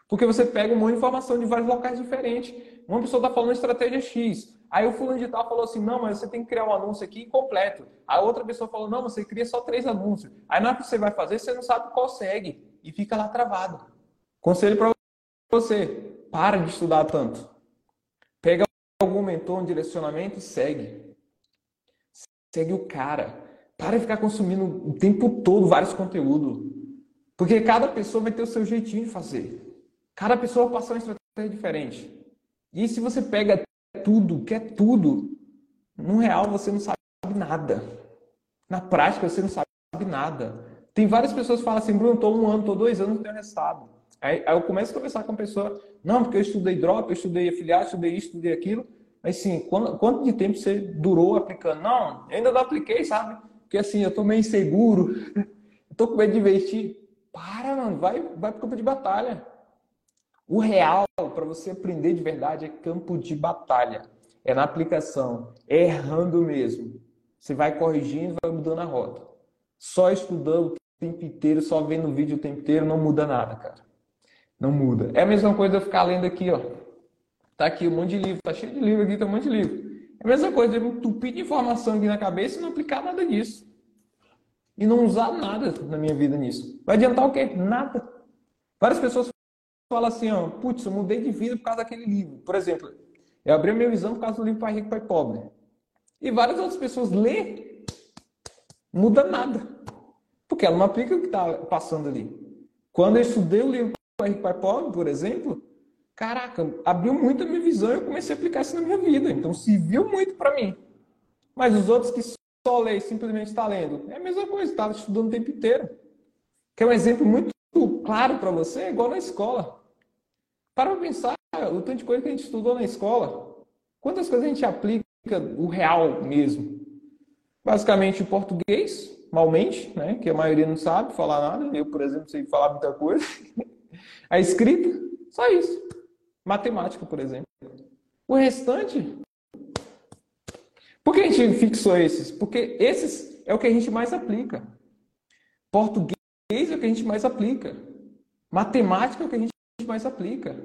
Porque você pega um de informação de vários locais diferentes. Uma pessoa está falando estratégia X. Aí o fulano de tal falou assim, não, mas você tem que criar um anúncio aqui completo. A outra pessoa falou, não, você cria só três anúncios. Aí na hora que você vai fazer, você não sabe qual segue. E fica lá travado. Conselho para você, para de estudar tanto. Pega algum mentor, um direcionamento e segue. Segue o cara. Para de ficar consumindo o tempo todo vários conteúdos. Porque cada pessoa vai ter o seu jeitinho de fazer. Cada pessoa vai passar uma estratégia diferente. E se você pega tudo, quer tudo. No real você não sabe nada. Na prática você não sabe nada. Tem várias pessoas que falam assim, Bruno, estou um ano, estou dois anos, não tenho resultado. Aí, aí, eu começo a conversar com a pessoa, não, porque eu estudei drop, eu estudei afiliado, estudei isso, estudei aquilo. Mas sim, quanto, quanto de tempo você durou aplicando? Não, ainda não apliquei, sabe? Porque assim, eu estou meio inseguro, estou com medo de investir. Para, mano, vai, vai o campo de batalha. O real, para você aprender de verdade, é campo de batalha. É na aplicação, é errando mesmo. Você vai corrigindo, vai mudando a rota. Só estudando o tempo inteiro, só vendo vídeo o tempo inteiro, não muda nada, cara. Não muda. É a mesma coisa eu ficar lendo aqui, ó. Tá aqui um monte de livro, tá cheio de livro aqui, tá um monte de livro. É a mesma coisa eu entupir de informação aqui na cabeça e não aplicar nada disso. E não usar nada na minha vida nisso. Vai adiantar o quê? Nada. Várias pessoas fala assim, ó, putz, eu mudei de vida por causa daquele livro. Por exemplo, eu abri minha visão por causa do livro Pai Rico, Pai Pobre. E várias outras pessoas lê, muda nada. Porque ela não aplica o que está passando ali. Quando eu estudei o livro Pai Rico, Pai Pobre, por exemplo, caraca, abriu muito a minha visão e eu comecei a aplicar isso na minha vida. Então, serviu muito para mim. Mas os outros que só e simplesmente está lendo. É a mesma coisa, está estudando o tempo inteiro. Quer um exemplo muito claro para você? É igual na escola. Para pensar o tanto de coisa que a gente estudou na escola. Quantas coisas a gente aplica o real mesmo? Basicamente o português, malmente, né? que a maioria não sabe falar nada. Eu, por exemplo, sei falar muita coisa. A escrita, só isso. Matemática, por exemplo. O restante. Por que a gente fixou esses? Porque esses é o que a gente mais aplica. Português é o que a gente mais aplica. Matemática é o que a gente mais aplica.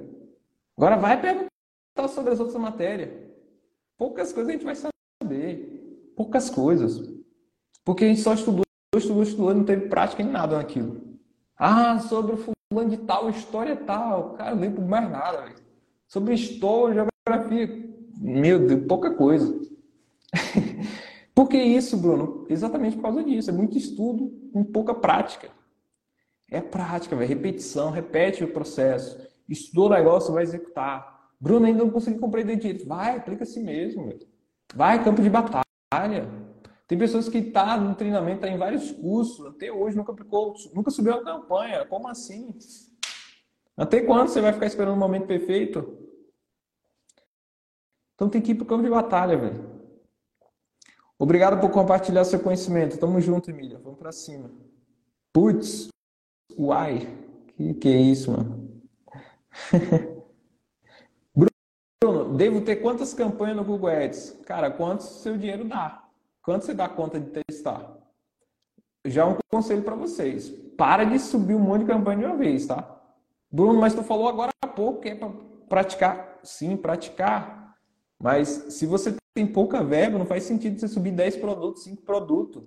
Agora vai perguntar sobre as outras matérias. Poucas coisas a gente vai saber. Poucas coisas. Porque a gente só estudou, estudou, estudou, não teve prática em nada naquilo. Ah, sobre o fulano de tal, história tal. Cara, eu lembro mais nada, velho. Sobre história, geografia. Meu Deus, pouca coisa. por que isso, Bruno? Exatamente por causa disso. É muito estudo com pouca prática. É prática, velho. Repetição, repete o processo. Estudou o negócio, vai executar. Bruno, ainda não consegui compreender direito. Vai, aplica a si mesmo. Velho. Vai, campo de batalha. Tem pessoas que estão tá no treinamento, tá em vários cursos, até hoje nunca aplicou, nunca subiu uma campanha. Como assim? Até quando você vai ficar esperando o momento perfeito? Então tem que ir pro campo de batalha, velho. Obrigado por compartilhar seu conhecimento. Tamo junto, Emília. Vamos para cima. Putz, uai, que que é isso, mano? Bruno, devo ter quantas campanhas no Google Ads? Cara, quanto seu dinheiro dá? Quanto você dá conta de testar? Já um conselho para vocês. Para de subir um monte de campanha de uma vez, tá? Bruno, mas tu falou agora há pouco que é para praticar. Sim, praticar. Mas se você tem pouca verba, não faz sentido você subir 10 produtos, 5 produtos.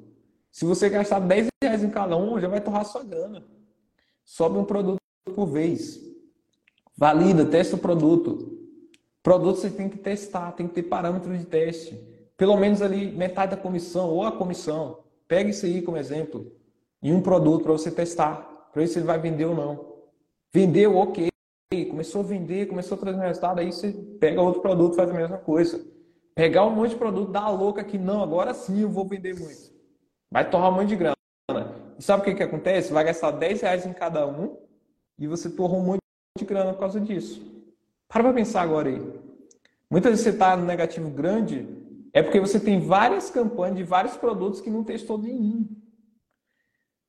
Se você gastar 10 reais em cada um, já vai torrar sua grana. Sobe um produto por vez. Valida, testa o produto. Produto você tem que testar, tem que ter parâmetro de teste. Pelo menos ali metade da comissão ou a comissão. Pega isso aí como exemplo. E um produto para você testar. Para ver se ele vai vender ou não. Vendeu, ok. Começou a vender, começou a trazer resultado, aí você pega outro produto faz a mesma coisa. Pegar um monte de produto, dar a louca que não, agora sim eu vou vender muito. Vai torrar um monte de grana. Sabe o que, que acontece? Vai gastar 10 reais em cada um e você torrou um monte de grana por causa disso. Para para pensar agora aí. Muitas vezes você está no negativo grande, é porque você tem várias campanhas de vários produtos que não testou nenhum.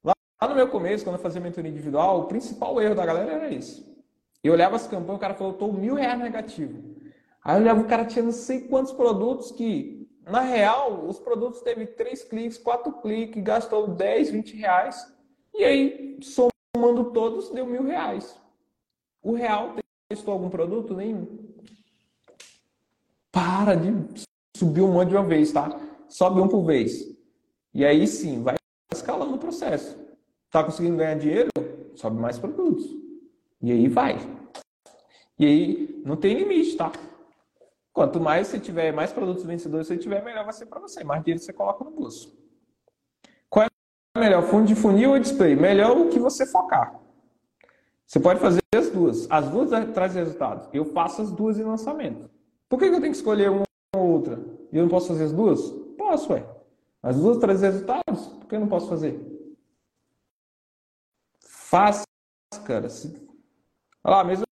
Lá no meu começo, quando eu fazia mentoria individual, o principal erro da galera era isso. Eu olhava as campanhas, o cara falou, estou mil reais negativo. Aí eu olhava o cara tinha não sei quantos produtos que, na real, os produtos teve três cliques, quatro cliques, gastou 10, 20 reais. E aí, somando todos, deu mil reais. O real testou algum produto? Nenhum. Para de subir um monte de uma vez, tá? Sobe um por vez. E aí sim, vai escalando o processo. Tá conseguindo ganhar dinheiro? Sobe mais produtos. E aí vai. E aí não tem limite, tá? Quanto mais você tiver, mais produtos vencedores você tiver, melhor vai ser para você. Mais dinheiro você coloca no bolso. Qual é melhor, fundo de funil ou display? Melhor o que você focar. Você pode fazer as duas. As duas trazem resultados. Eu faço as duas em lançamento. Por que eu tenho que escolher uma ou outra? E eu não posso fazer as duas? Posso, ué. As duas trazem resultados. Por que eu não posso fazer? Faça, cara. Olha lá, mesma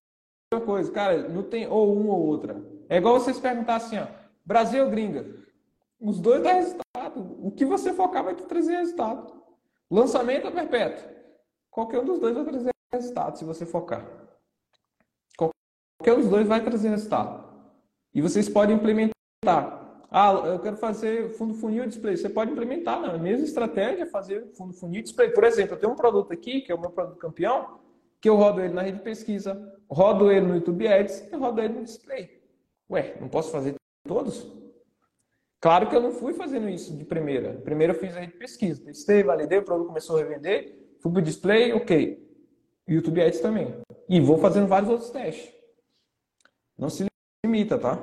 coisa. Cara, não tem ou uma ou outra. É igual vocês perguntar assim, ó, Brasil ou gringa? Os dois dão resultado. O que você focar vai te trazer resultado. Lançamento ou perpétuo? Qualquer um dos dois vai trazer resultado se você focar. Qualquer um dos dois vai trazer resultado. E vocês podem implementar. Ah, eu quero fazer fundo funil display. Você pode implementar na mesma estratégia, fazer fundo funil display. Por exemplo, eu tenho um produto aqui, que é o meu produto campeão, que eu rodo ele na rede de pesquisa, rodo ele no YouTube Ads e rodo ele no display. Ué, não posso fazer todos? Claro que eu não fui fazendo isso de primeira. Primeiro eu fiz a rede pesquisa, testei, validei, o produto começou a revender, fui para o display, ok. YouTube Ads também. E vou fazendo vários outros testes. Não se limita, tá?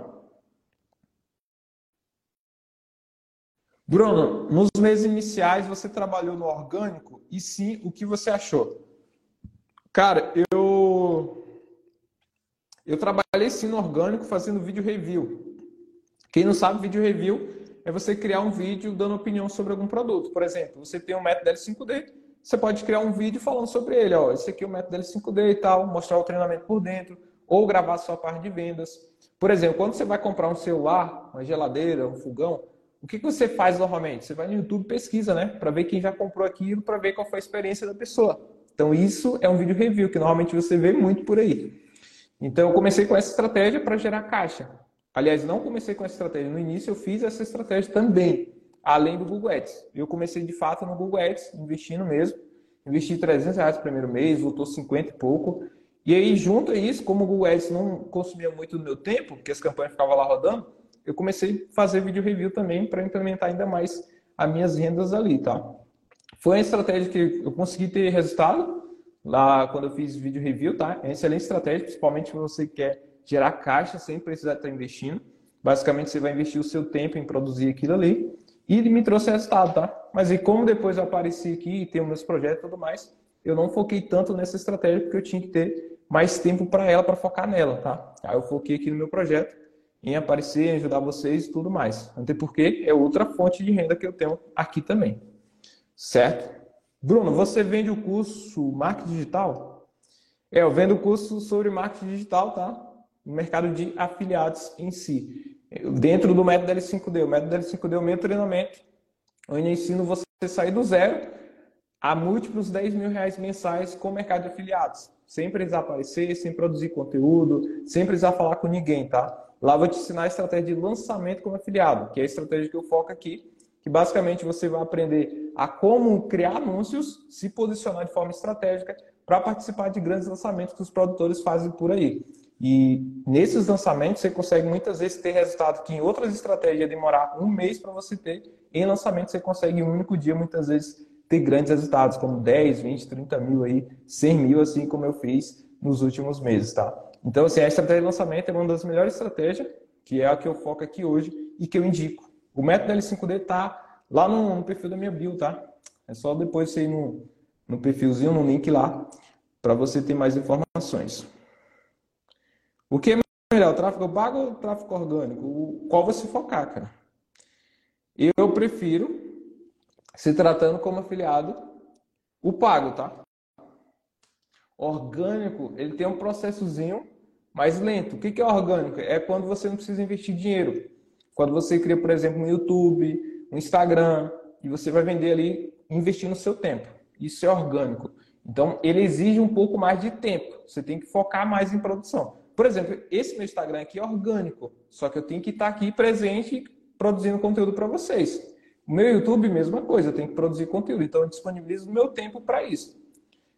Bruno, nos meses iniciais você trabalhou no orgânico e sim, o que você achou? Cara, eu eu trabalhei sim no orgânico fazendo vídeo review. Quem não sabe, vídeo review é você criar um vídeo dando opinião sobre algum produto. Por exemplo, você tem um método L5D, você pode criar um vídeo falando sobre ele. Ó, esse aqui é o método L5D e tal, mostrar o treinamento por dentro, ou gravar sua parte de vendas. Por exemplo, quando você vai comprar um celular, uma geladeira, um fogão, o que, que você faz normalmente? Você vai no YouTube pesquisa, né? Para ver quem já comprou aquilo, para ver qual foi a experiência da pessoa. Então, isso é um vídeo review, que normalmente você vê muito por aí. Então, eu comecei com essa estratégia para gerar caixa. Aliás, não comecei com essa estratégia. No início, eu fiz essa estratégia também, além do Google Ads. Eu comecei, de fato, no Google Ads, investindo mesmo. Investi 300 reais no primeiro mês, voltou 50 e pouco. E aí, junto a isso, como o Google Ads não consumia muito do meu tempo, porque as campanhas ficavam lá rodando, eu comecei a fazer vídeo review também para implementar ainda mais as minhas rendas ali, tá? Foi uma estratégia que eu consegui ter resultado lá quando eu fiz vídeo review, tá? É excelente estratégia, principalmente se você quer gerar caixa sem precisar estar investindo. Basicamente, você vai investir o seu tempo em produzir aquilo ali. E ele me trouxe resultado, tá? Mas e como depois eu apareci aqui e tenho meus projetos e tudo mais, eu não foquei tanto nessa estratégia porque eu tinha que ter mais tempo para ela, para focar nela, tá? Aí eu foquei aqui no meu projeto em aparecer, em ajudar vocês e tudo mais. Até porque é outra fonte de renda que eu tenho aqui também. Certo? Bruno, você vende o curso Marketing Digital? É, eu vendo o curso sobre marketing digital, tá? No mercado de afiliados em si. Dentro do método L5D. O método L5D é o meu treinamento, onde eu ensino você a sair do zero a múltiplos 10 mil reais mensais com o mercado de afiliados. Sem precisar aparecer, sem produzir conteúdo, sem precisar falar com ninguém, tá? Lá vou te ensinar a estratégia de lançamento como afiliado, que é a estratégia que eu foco aqui, que basicamente você vai aprender a como criar anúncios, se posicionar de forma estratégica para participar de grandes lançamentos que os produtores fazem por aí. E nesses lançamentos você consegue muitas vezes ter resultado que em outras estratégias ia demorar um mês para você ter. Em lançamento você consegue em um único dia muitas vezes ter grandes resultados, como 10, 20, 30 mil aí, 100 mil, assim como eu fiz nos últimos meses, tá? Então, assim, a estratégia de lançamento é uma das melhores estratégias, que é a que eu foco aqui hoje e que eu indico. O método L5D tá lá no, no perfil da minha bio, tá? É só depois você ir no, no perfilzinho, no link lá, para você ter mais informações. O que é melhor, tráfego pago ou tráfego orgânico? O, qual você focar, cara? Eu prefiro, se tratando como afiliado, o pago, tá? Orgânico, ele tem um processozinho mais lento. O que é orgânico? É quando você não precisa investir dinheiro. Quando você cria, por exemplo, um YouTube, um Instagram, e você vai vender ali investindo o seu tempo. Isso é orgânico. Então, ele exige um pouco mais de tempo. Você tem que focar mais em produção. Por exemplo, esse meu Instagram aqui é orgânico, só que eu tenho que estar aqui presente produzindo conteúdo para vocês. O meu YouTube, mesma coisa, eu tenho que produzir conteúdo. Então, eu disponibilizo o meu tempo para isso.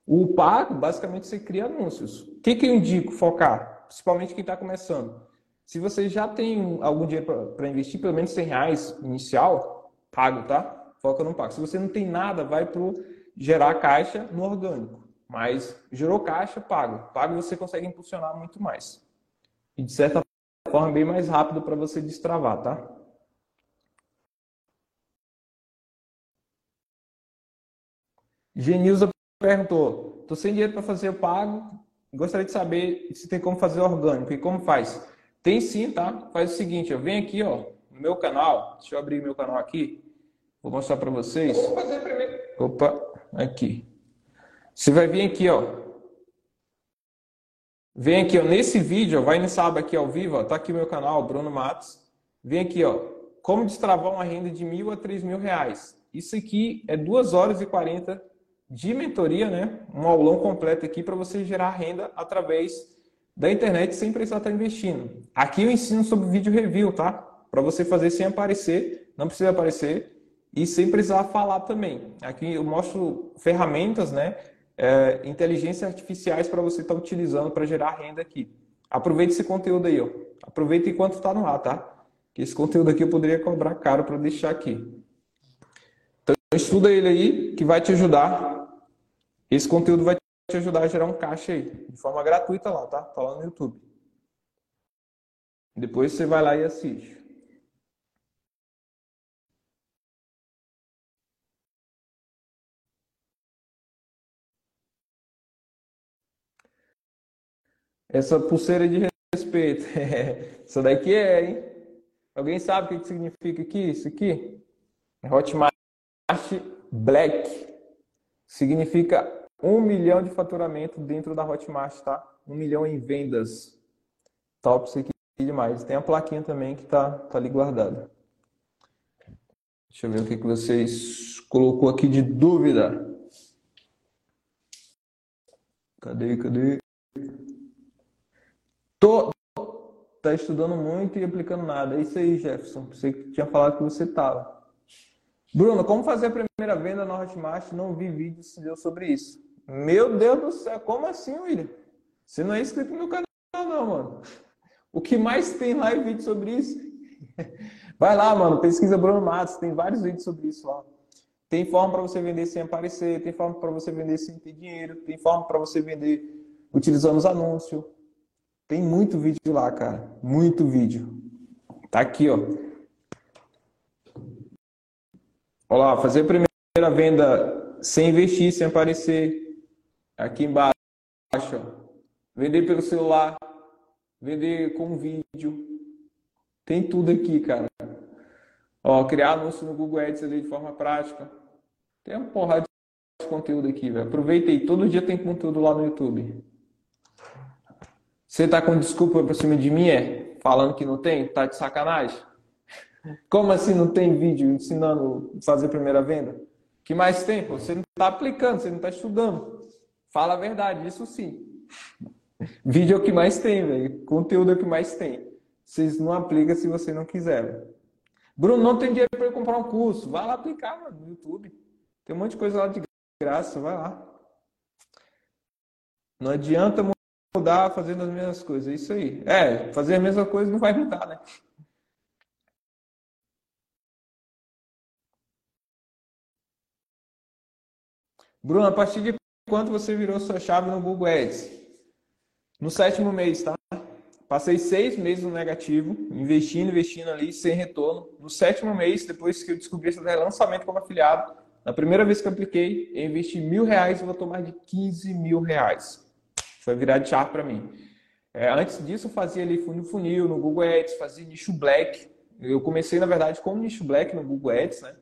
O pago, basicamente, você cria anúncios. O que, que eu indico focar? Principalmente quem está começando. Se você já tem algum dinheiro para investir, pelo menos 100 reais inicial, pago, tá? Foca no pago. Se você não tem nada, vai para gerar caixa no orgânico. Mas gerou caixa, pago. Pago você consegue impulsionar muito mais. E de certa forma, bem mais rápido para você destravar, tá? Genilza perguntou: estou sem dinheiro para fazer o pago, gostaria de saber se tem como fazer orgânico e como faz. Tem sim, tá? Faz o seguinte, eu venho aqui, ó, no meu canal. Deixa eu abrir meu canal aqui. Vou mostrar para vocês. vou fazer primeiro. Opa, aqui. Você vai vir aqui, ó. Vem aqui, ó, nesse vídeo, ó, vai nessa aba aqui ao vivo, ó, tá aqui meu canal, Bruno Matos. Vem aqui, ó, como destravar uma renda de mil a três mil reais. Isso aqui é duas horas e 40 de mentoria, né? Um aulão completo aqui para você gerar renda através da internet sem precisar estar investindo. Aqui eu ensino sobre vídeo review, tá? Para você fazer sem aparecer, não precisa aparecer e sem precisar falar também. Aqui eu mostro ferramentas, né? É, inteligências artificiais para você estar tá utilizando para gerar renda aqui. Aproveite esse conteúdo aí, ó. Aproveita enquanto está no ar, tá? Que esse conteúdo aqui eu poderia cobrar caro para deixar aqui. Então estuda ele aí que vai te ajudar esse conteúdo vai te ajudar a gerar um caixa aí, de forma gratuita lá, tá? Tá lá no YouTube. Depois você vai lá e assiste. Essa pulseira de respeito. Essa daqui é, hein? Alguém sabe o que significa aqui? Isso aqui? É Hotmart Black. Significa um milhão de faturamento dentro da Hotmart, tá? Um milhão em vendas. Top isso aqui demais. Tem a plaquinha também que tá, tá ali guardada. Deixa eu ver o que, que vocês colocou aqui de dúvida. Cadê, cadê? Tô, tá estudando muito e aplicando nada. É isso aí, Jefferson. Você tinha falado que você tava. Bruno, como fazer a primeira venda no Hotmart? Não vi vídeo sobre isso. Meu Deus do céu, como assim, William? Você não é inscrito no canal, não, mano. O que mais tem lá é vídeo sobre isso. Vai lá, mano, pesquisa Bruno Matos, tem vários vídeos sobre isso lá. Tem forma para você vender sem aparecer, tem forma para você vender sem ter dinheiro, tem forma para você vender utilizando os anúncios. Tem muito vídeo lá, cara. Muito vídeo. Tá aqui, ó. Olha lá, fazer a primeira venda sem investir, sem aparecer. Aqui embaixo. Vender pelo celular, vender com vídeo. Tem tudo aqui, cara. Ó, criar anúncio no Google Ads ali de forma prática. Tem uma porrada de conteúdo aqui, velho. Aproveita aí. Todo dia tem conteúdo lá no YouTube. Você tá com desculpa pra cima de mim, é? Falando que não tem? Tá de sacanagem? Como assim não tem vídeo ensinando a fazer primeira venda? que mais tem? Você não tá aplicando, você não tá estudando. Fala a verdade, isso sim. Vídeo é o que mais tem, velho. Conteúdo é o que mais tem. Vocês não aplicam se você não quiser. Bruno, não tem dinheiro para eu comprar um curso. Vai lá aplicar mano, no YouTube. Tem um monte de coisa lá de graça, vai lá. Não adianta mudar fazendo as mesmas coisas, é isso aí. É, fazer a mesma coisa não vai mudar, né? Bruno, a partir de quanto você virou sua chave no Google Ads? No sétimo mês, tá? Passei seis meses no negativo, investindo, investindo ali, sem retorno. No sétimo mês, depois que eu descobri esse lançamento como afiliado, na primeira vez que eu apliquei, eu investi mil reais e vou tomar de 15 mil reais. Foi virar de chave para mim. É, antes disso, eu fazia ali fundo funil no Google Ads, fazia nicho black. Eu comecei, na verdade, com nicho black no Google Ads, né?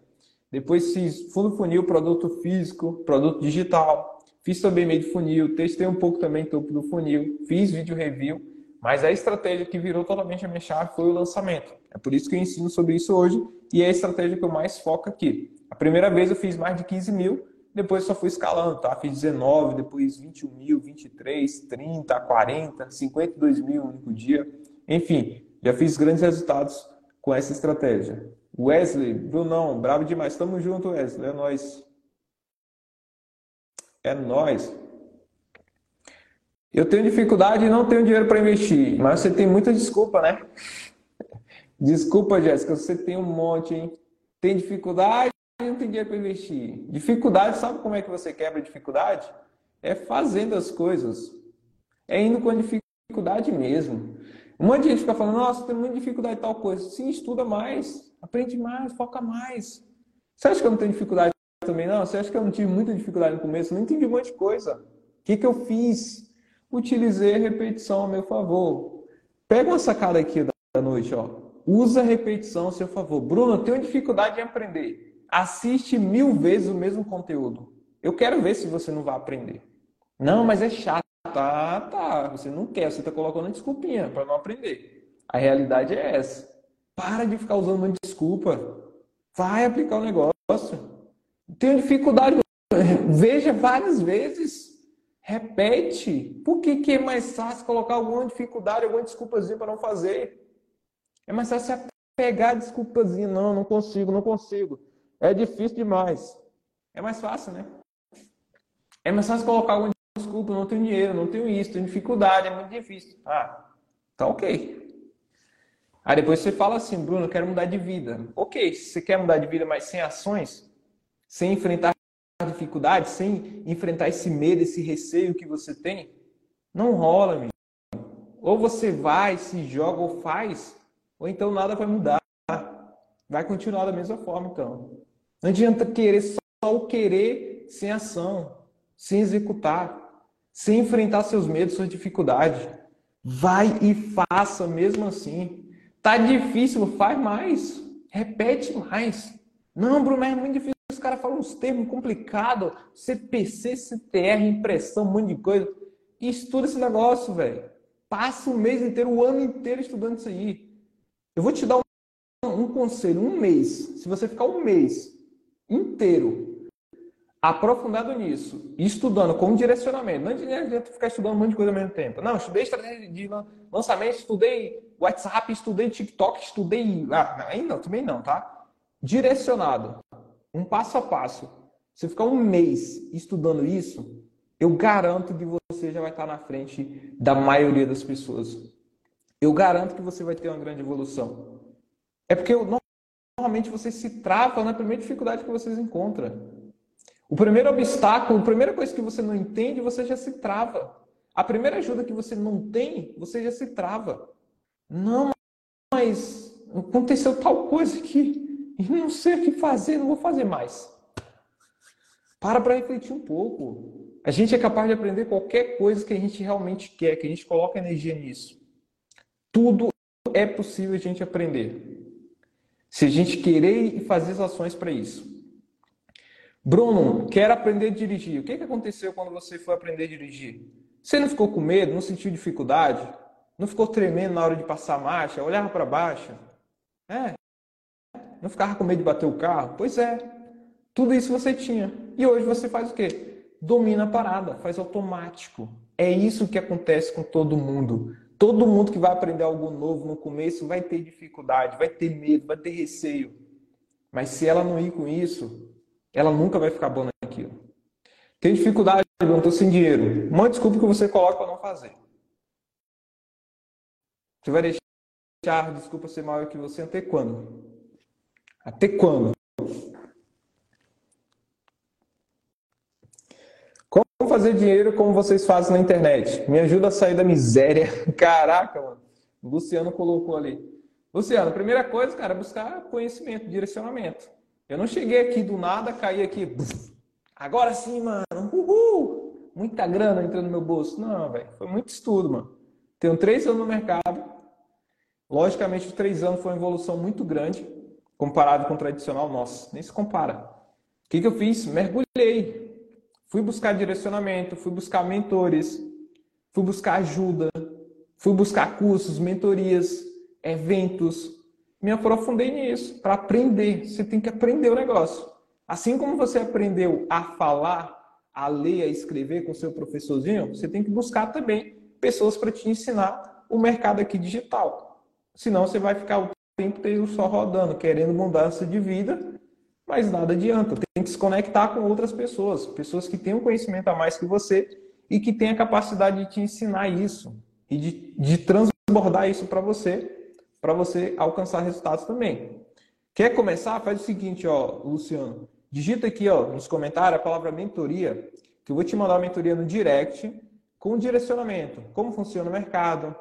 Depois fiz fundo funil, produto físico, produto digital. Fiz também meio de funil, testei um pouco também topo do funil, fiz vídeo review, mas a estratégia que virou totalmente a minha chave foi o lançamento. É por isso que eu ensino sobre isso hoje e é a estratégia que eu mais foco aqui. A primeira vez eu fiz mais de 15 mil, depois só fui escalando, tá? Fiz 19, depois 21 mil, 23, 30, 40, 52 mil no único dia. Enfim, já fiz grandes resultados com essa estratégia. Wesley, Brunão, bravo demais. Tamo junto, Wesley. É nóis. É nós. Eu tenho dificuldade e não tenho dinheiro para investir, mas você tem muita desculpa, né? Desculpa, Jéssica, você tem um monte, hein? Tem dificuldade e não tem dinheiro para investir. Dificuldade, sabe como é que você quebra dificuldade? É fazendo as coisas. É indo com dificuldade mesmo. Um monte de gente fica falando, nossa, tem muita dificuldade em tal coisa. Sim, estuda mais, aprende mais, foca mais. Você acha que eu não tenho dificuldade também, não, você acha que eu não tive muita dificuldade no começo? Não entendi um monte de coisa. O que, que eu fiz? Utilizei a repetição a meu favor. Pega uma sacada aqui da noite, ó. Usa a repetição a seu favor. Bruno, eu tenho dificuldade em aprender. Assiste mil vezes o mesmo conteúdo. Eu quero ver se você não vai aprender. Não, mas é chato. Tá, tá. Você não quer, você está colocando desculpinha para não aprender. A realidade é essa. Para de ficar usando uma desculpa. Vai aplicar o negócio. Tenho dificuldade. Veja várias vezes. Repete. Por que, que é mais fácil colocar alguma dificuldade, alguma desculpazinha para não fazer? É mais fácil pegar desculpazinha. Não, não consigo, não consigo. É difícil demais. É mais fácil, né? É mais fácil colocar alguma desculpa. Não tenho dinheiro, não tenho isso, tenho dificuldade, é muito difícil. Ah, tá ok. Aí depois você fala assim, Bruno, quero mudar de vida. Ok, se você quer mudar de vida, mas sem ações, sem enfrentar dificuldades, sem enfrentar esse medo, esse receio que você tem, não rola, meu. Ou você vai, se joga ou faz, ou então nada vai mudar. Vai continuar da mesma forma, então. Não adianta querer só o querer sem ação, sem executar, sem enfrentar seus medos, suas dificuldades. Vai e faça mesmo assim. Tá difícil, faz mais. Repete mais. Não, Bruno, é muito difícil. Os caras falam uns termos complicados. CPC, CTR, impressão, um monte de coisa. estuda esse negócio, velho. Passa o mês inteiro, o ano inteiro estudando isso aí. Eu vou te dar um, um conselho, um mês. Se você ficar um mês inteiro aprofundado nisso, estudando com direcionamento, não adianta ficar estudando um monte de coisa ao mesmo tempo. Não, estudei estratégia de lançamento, estudei WhatsApp, estudei TikTok, estudei. Ah, ainda também não, tá? Direcionado, um passo a passo. Se ficar um mês estudando isso, eu garanto que você já vai estar na frente da maioria das pessoas. Eu garanto que você vai ter uma grande evolução. É porque normalmente você se trava na primeira dificuldade que vocês encontram. O primeiro obstáculo, a primeira coisa que você não entende, você já se trava. A primeira ajuda que você não tem, você já se trava. Não, mas aconteceu tal coisa que eu não sei o que fazer, não vou fazer mais. Para para refletir um pouco. A gente é capaz de aprender qualquer coisa que a gente realmente quer, que a gente coloca energia nisso. Tudo é possível a gente aprender. Se a gente querer e fazer as ações para isso. Bruno, quero aprender a dirigir. O que, que aconteceu quando você foi aprender a dirigir? Você não ficou com medo, não sentiu dificuldade? Não ficou tremendo na hora de passar a marcha? Olhava para baixo? É. Não ficava com medo de bater o carro? Pois é. Tudo isso você tinha. E hoje você faz o quê? Domina a parada, faz automático. É isso que acontece com todo mundo. Todo mundo que vai aprender algo novo no começo vai ter dificuldade, vai ter medo, vai ter receio. Mas se ela não ir com isso, ela nunca vai ficar boa naquilo. Tem dificuldade, não estou sem dinheiro. Uma desculpa que você coloca para não fazer. Você vai deixar desculpa ser maior que você até quando? Até quando? Como fazer dinheiro como vocês fazem na internet? Me ajuda a sair da miséria. Caraca, mano. O Luciano colocou ali. Luciano, primeira coisa, cara, buscar conhecimento, direcionamento. Eu não cheguei aqui do nada, caí aqui. Agora sim, mano. Uhul! Muita grana entrando no meu bolso. Não, velho. Foi muito estudo, mano. Tenho três anos no mercado. Logicamente, os três anos foi uma evolução muito grande comparado com o tradicional nosso. Nem se compara. O que, que eu fiz? Mergulhei. Fui buscar direcionamento, fui buscar mentores, fui buscar ajuda, fui buscar cursos, mentorias, eventos, me aprofundei nisso para aprender. Você tem que aprender o negócio. Assim como você aprendeu a falar, a ler, a escrever com seu professorzinho, você tem que buscar também pessoas para te ensinar o mercado aqui digital. Senão você vai ficar o tempo inteiro só rodando, querendo mudança de vida, mas nada adianta. Tem que se conectar com outras pessoas, pessoas que têm um conhecimento a mais que você e que têm a capacidade de te ensinar isso e de, de transbordar isso para você para você alcançar resultados também. Quer começar? Faz o seguinte, ó, Luciano. Digita aqui, ó, nos comentários a palavra mentoria, que eu vou te mandar a mentoria no direct com direcionamento. Como funciona o mercado?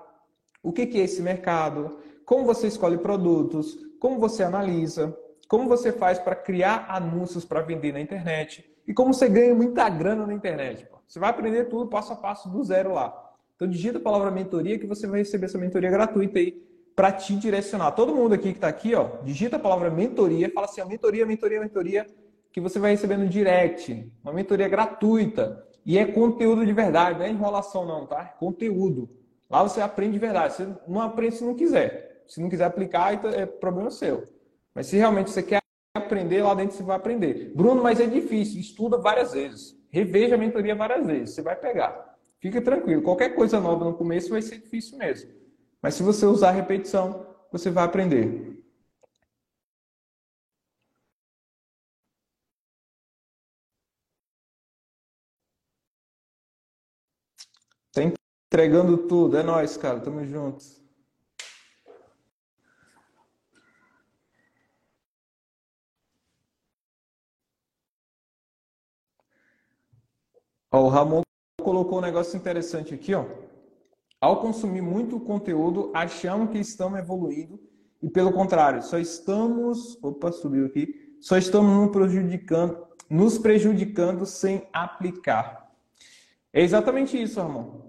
O que é esse mercado? Como você escolhe produtos? Como você analisa? Como você faz para criar anúncios para vender na internet? E como você ganha muita grana na internet? Você vai aprender tudo passo a passo do zero lá. Então digita a palavra mentoria que você vai receber essa mentoria gratuita aí para te direcionar. Todo mundo aqui que está aqui, ó, digita a palavra mentoria, fala assim, ó, mentoria, mentoria, mentoria, que você vai receber no direct. Uma mentoria gratuita. E é conteúdo de verdade, não é enrolação não, tá? É conteúdo. Lá você aprende de verdade. Você não aprende se não quiser. Se não quiser aplicar, então é problema seu. Mas se realmente você quer aprender, lá dentro você vai aprender. Bruno, mas é difícil. Estuda várias vezes. Reveja a mentoria várias vezes. Você vai pegar. Fica tranquilo. Qualquer coisa nova no começo vai ser difícil mesmo. Mas se você usar repetição, você vai aprender. Tá entregando tudo. É nós, cara. Tamo juntos. Ó, o Ramon colocou um negócio interessante aqui, ó. Ao consumir muito conteúdo, achamos que estamos evoluindo e, pelo contrário, só estamos. Opa, subiu aqui. Só estamos nos prejudicando, nos prejudicando sem aplicar. É exatamente isso, Ramon.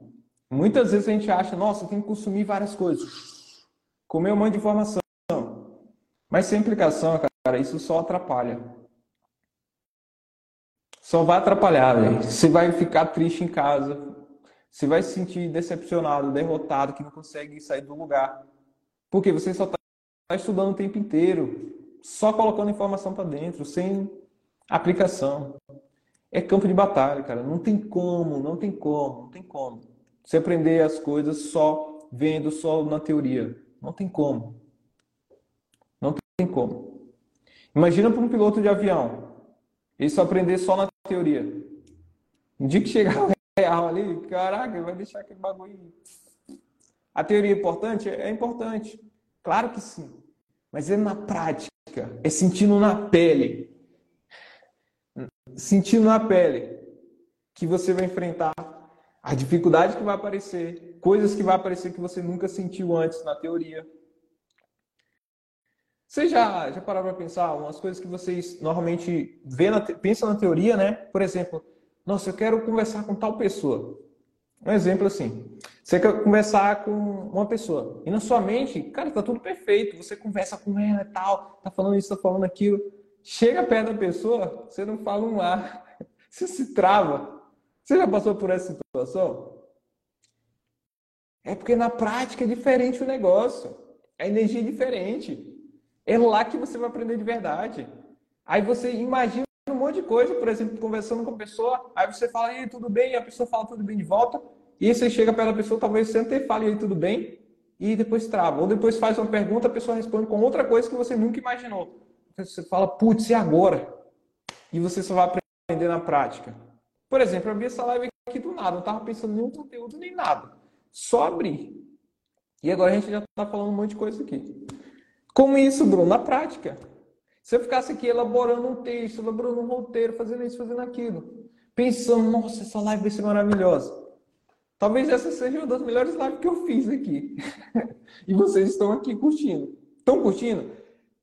Muitas vezes a gente acha, nossa, tem que consumir várias coisas. comer um monte de informação. Mas sem implicação, cara, isso só atrapalha. Só vai atrapalhar, velho. Você vai ficar triste em casa. Você vai se sentir decepcionado, derrotado, que não consegue sair do lugar. Porque você só está estudando o tempo inteiro, só colocando informação para dentro, sem aplicação. É campo de batalha, cara. Não tem como, não tem como, não tem como. Você aprender as coisas só vendo, só na teoria. Não tem como. Não tem como. Imagina para um piloto de avião. Só aprender só na teoria. Um dia que chegar o real ali, caraca, vai deixar aquele bagulho. A teoria é importante? É importante. Claro que sim. Mas é na prática. É sentindo na pele. Sentindo na pele que você vai enfrentar a dificuldade que vai aparecer, coisas que vai aparecer que você nunca sentiu antes na teoria. Você já, já pararam para pensar umas coisas que vocês normalmente vê na, pensam na teoria, né? Por exemplo, nossa, eu quero conversar com tal pessoa. Um exemplo assim. Você quer conversar com uma pessoa. E na sua mente, cara, tá tudo perfeito. Você conversa com ela e tal, tá falando isso, tá falando aquilo. Chega perto da pessoa, você não fala um ar. Você se trava. Você já passou por essa situação? É porque na prática é diferente o negócio. A energia é diferente. É lá que você vai aprender de verdade. Aí você imagina um monte de coisa, por exemplo, conversando com a pessoa, aí você fala, e tudo bem, e a pessoa fala tudo bem de volta, e aí você chega da pessoa, talvez você até fale, e tudo bem, e depois trava. Ou depois faz uma pergunta, a pessoa responde com outra coisa que você nunca imaginou. Você fala, putz, e agora? E você só vai aprender na prática. Por exemplo, eu vi essa live aqui do nada, não estava pensando em nenhum conteúdo nem nada. Só abrir. E agora a gente já está falando um monte de coisa aqui. Como isso, Bruno? Na prática. Se eu ficasse aqui elaborando um texto, elaborando um roteiro, fazendo isso, fazendo aquilo, pensando, nossa, essa live vai ser maravilhosa. Talvez essa seja uma das melhores lives que eu fiz aqui. e vocês estão aqui curtindo. Estão curtindo?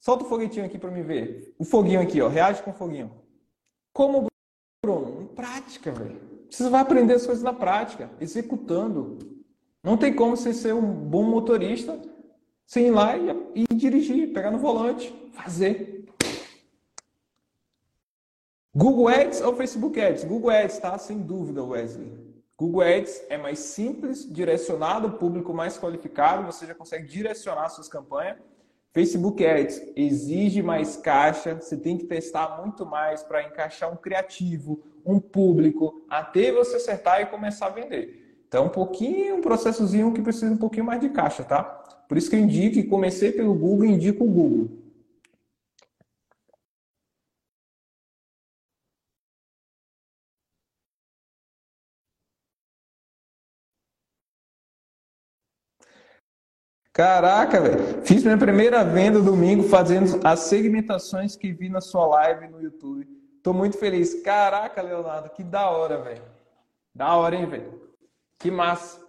Solta o foguetinho aqui para me ver. O foguinho aqui, ó. Reage com o foguinho. Como, Bruno? Em prática, velho. Você vai aprender as coisas na prática, executando. Não tem como você ser um bom motorista sem ir lá e, e dirigir, pegar no volante, fazer. Google Ads ou Facebook Ads? Google Ads, tá? Sem dúvida, Wesley. Google Ads é mais simples, direcionado público mais qualificado, você já consegue direcionar suas campanhas. Facebook Ads exige mais caixa, você tem que testar muito mais para encaixar um criativo, um público, até você acertar e começar a vender. Então, um pouquinho, um processozinho que precisa um pouquinho mais de caixa, tá? Por isso que eu indico, e comecei pelo Google, indico o Google. Caraca, velho. Fiz minha primeira venda domingo fazendo as segmentações que vi na sua live no YouTube. Tô muito feliz. Caraca, Leonardo, que da hora, velho. Da hora, hein, velho. Que massa.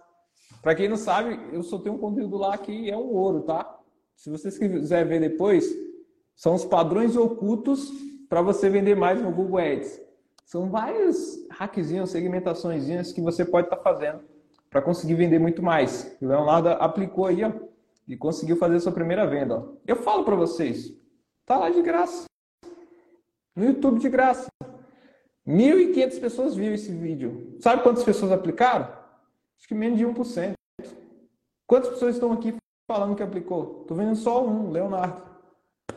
Para quem não sabe, eu só tenho um conteúdo lá que é um ouro, tá? Se vocês quiserem ver depois, são os padrões ocultos para você vender mais no Google Ads. São vários hackzinhos, segmentações que você pode estar tá fazendo para conseguir vender muito mais. O Leonardo aplicou aí, ó, e conseguiu fazer sua primeira venda. Ó. Eu falo para vocês, tá lá de graça. No YouTube de graça. 1.500 pessoas viram esse vídeo. Sabe quantas pessoas aplicaram? Acho que menos de 1%. Quantas pessoas estão aqui falando que aplicou? Estou vendo só um, Leonardo.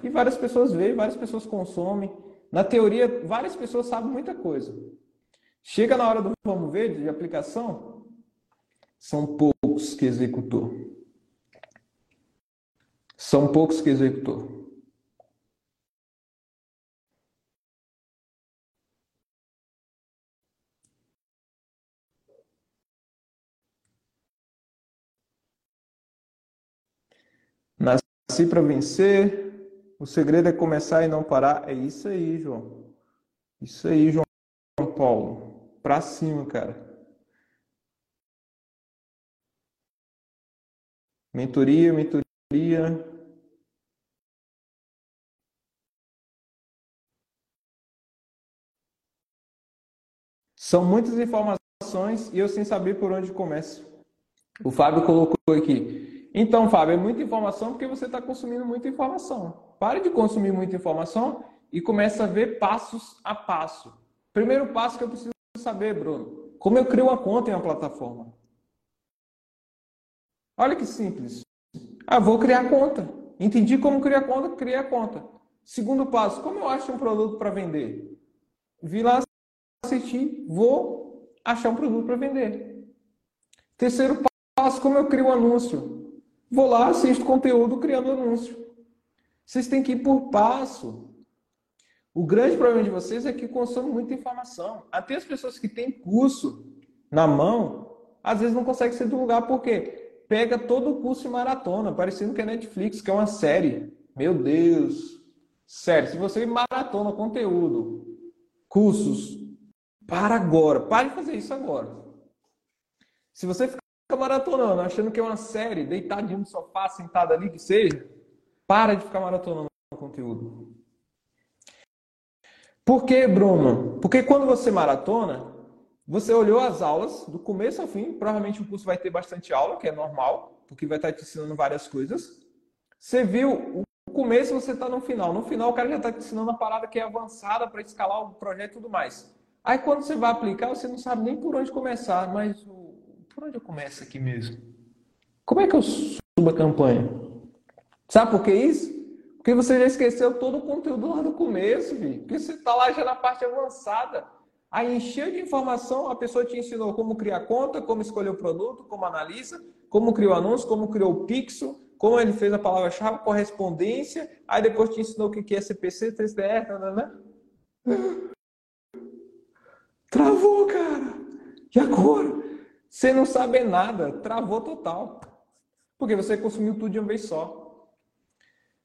E várias pessoas veem, várias pessoas consomem. Na teoria, várias pessoas sabem muita coisa. Chega na hora do vamos ver de aplicação, são poucos que executou. São poucos que executou. Nasci para vencer. O segredo é começar e não parar. É isso aí, João. Isso aí, João Paulo. Pra cima, cara. Mentoria, mentoria. São muitas informações e eu sem saber por onde começo. O Fábio colocou aqui. Então, Fábio, é muita informação porque você está consumindo muita informação. Pare de consumir muita informação e comece a ver passos a passo. Primeiro passo que eu preciso saber, Bruno, como eu crio uma conta em uma plataforma. Olha que simples. Ah, vou criar conta. Entendi como criar conta, criei a conta. Segundo passo, como eu acho um produto para vender? Vi lá, assisti, vou achar um produto para vender. Terceiro passo, como eu crio um anúncio? Vou lá, assisto conteúdo criando anúncio. Vocês têm que ir por passo. O grande problema de vocês é que consomem muita informação. Até as pessoas que têm curso na mão, às vezes não conseguem sair do lugar porque pega todo o curso em maratona, parecendo que é Netflix, que é uma série. Meu Deus! Sério, se você maratona conteúdo, cursos, para agora. Pare de fazer isso agora. Se você fica maratonando, achando que é uma série, deitadinho no sofá, sentado ali, que seja, para de ficar maratonando conteúdo. Por que, Bruno? Porque quando você maratona, você olhou as aulas do começo ao fim, provavelmente o curso vai ter bastante aula, que é normal, porque vai estar te ensinando várias coisas. Você viu o começo, você está no final. No final, o cara já está te ensinando uma parada que é avançada para escalar o projeto e tudo mais. Aí, quando você vai aplicar, você não sabe nem por onde começar, mas por onde eu começo aqui mesmo? Como é que eu subo a campanha? Sabe por que isso? Porque você já esqueceu todo o conteúdo lá do começo, filho. Porque você está lá já na parte avançada. Aí encheu de informação, a pessoa te ensinou como criar conta, como escolher o produto, como analisa, como criou o anúncio, como criou o pixel, como ele fez a palavra-chave, correspondência, aí depois te ensinou o que é CPC, TCR, né? Travou, cara! E agora? Você não sabe nada, travou total. Porque você consumiu tudo de uma vez só.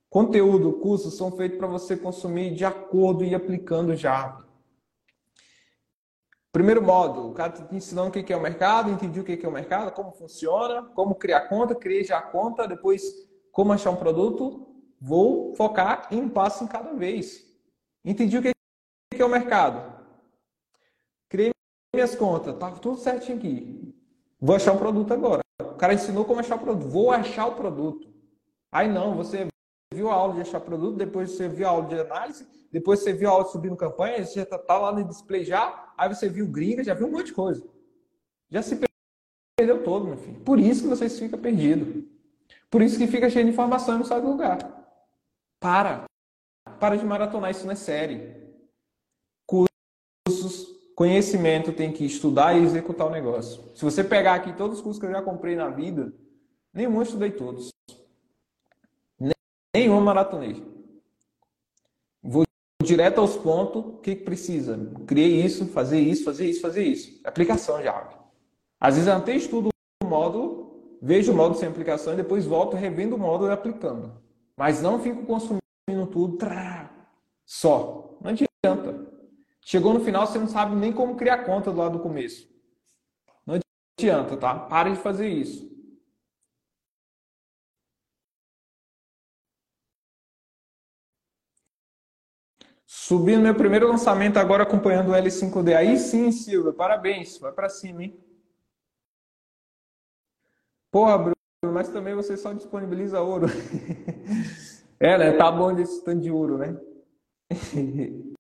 Conteúdo, cursos são feitos para você consumir de acordo e aplicando já. Primeiro modo, o cara está te ensinando o que é o mercado, entendi o que é o mercado, como funciona, como criar conta, criei já a conta, depois como achar um produto, vou focar em um passo em cada vez. Entendi o que é o mercado. Criei minhas contas, tá tudo certinho aqui. Vou achar um produto agora. O cara ensinou como achar o produto. Vou achar o produto. Aí não, você viu a aula de achar produto, depois você viu a aula de análise, depois você viu a aula de subindo campanha, você já tá, tá lá no display já, aí você viu gringa, já viu um monte de coisa. Já se perdeu todo, meu filho. Por isso que vocês ficam perdidos. Por isso que fica cheio de informação e não sai do lugar. Para. Para de maratonar, isso não é sério. Conhecimento, tem que estudar e executar o negócio. Se você pegar aqui todos os cursos que eu já comprei na vida, nenhum eu estudei todos. Nenhuma maratonei. Vou direto aos pontos. O que, precisa? Criei isso, fazer isso, fazer isso, fazer isso. Aplicação já. Às vezes eu até estudo o módulo, vejo o módulo sem aplicação e depois volto revendo o módulo e aplicando. Mas não fico consumindo tudo só. Não adianta. Chegou no final, você não sabe nem como criar conta do lado do começo. Não adianta, tá? Pare de fazer isso. Subi no meu primeiro lançamento agora acompanhando o L5D. Aí sim, Silvia, parabéns. Vai para cima, hein? Porra, Bruno, mas também você só disponibiliza ouro. é, né? Tá bom desse tanto de ouro, né?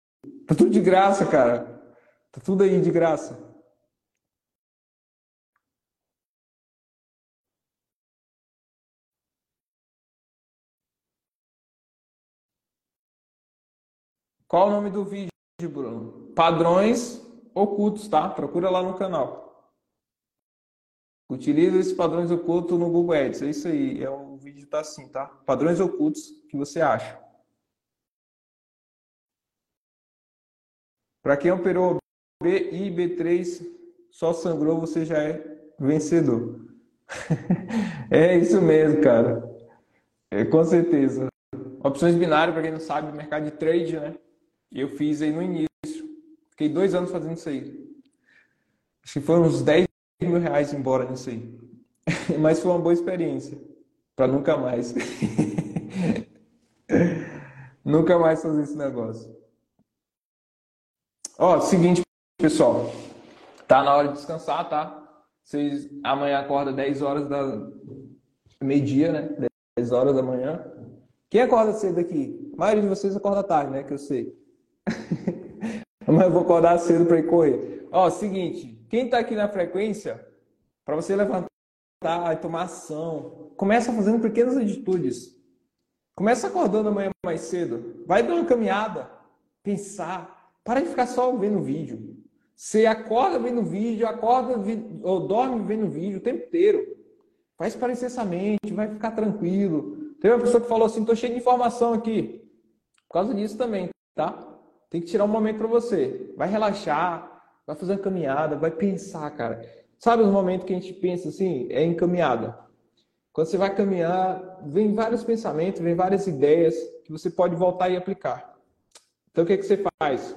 tá tudo de graça, cara. Tá tudo aí de graça. Qual o nome do vídeo, Bruno? Padrões ocultos, tá? Procura lá no canal. Utiliza esses padrões ocultos no Google Ads. É isso aí. É o vídeo tá assim, tá? Padrões ocultos que você acha. Para quem operou B e B3, só sangrou, você já é vencedor. é isso mesmo, cara. É, com certeza. Opções binárias, para quem não sabe, mercado de trade, né? Eu fiz aí no início. Fiquei dois anos fazendo isso aí. Acho que foram uns 10 mil reais embora nisso aí. Mas foi uma boa experiência. Para nunca mais. nunca mais fazer esse negócio. Ó, seguinte, pessoal. Tá na hora de descansar, tá? Vocês amanhã acorda 10 horas da meio-dia, né? 10 horas da manhã. Quem acorda cedo aqui? A maioria de vocês acorda tarde, né? Que eu sei. Mas eu vou acordar cedo para ir correr. Ó, seguinte, quem está aqui na frequência, para você levantar e tomar ação, começa fazendo pequenas atitudes. Começa acordando amanhã mais cedo. Vai dar uma caminhada, pensar. Para de ficar só vendo vídeo. Você acorda vendo vídeo, acorda ou dorme vendo vídeo o tempo inteiro. Vai esparecer essa mente, vai ficar tranquilo. Tem uma pessoa que falou assim: tô cheio de informação aqui. Por causa disso também, tá? Tem que tirar um momento para você. Vai relaxar, vai fazer uma caminhada, vai pensar, cara. Sabe os momentos que a gente pensa assim? É em caminhada. Quando você vai caminhar, vem vários pensamentos, vem várias ideias que você pode voltar e aplicar. Então o que, que você faz?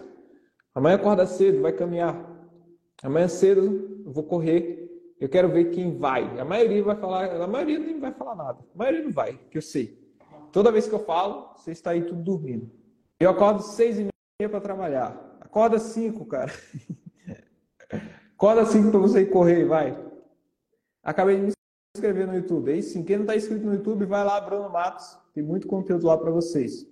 Amanhã acorda cedo, vai caminhar. Amanhã cedo eu vou correr. Eu quero ver quem vai. A maioria vai falar, a maioria nem vai falar nada. A maioria não vai, que eu sei. Toda vez que eu falo, você está aí tudo dormindo. Eu acordo seis e meia para trabalhar. Acorda cinco, cara. Acorda cinco para você ir correr, vai. Acabei de me inscrever no YouTube. Aí sim, quem não está inscrito no YouTube, vai lá, Bruno Matos. Tem muito conteúdo lá para vocês.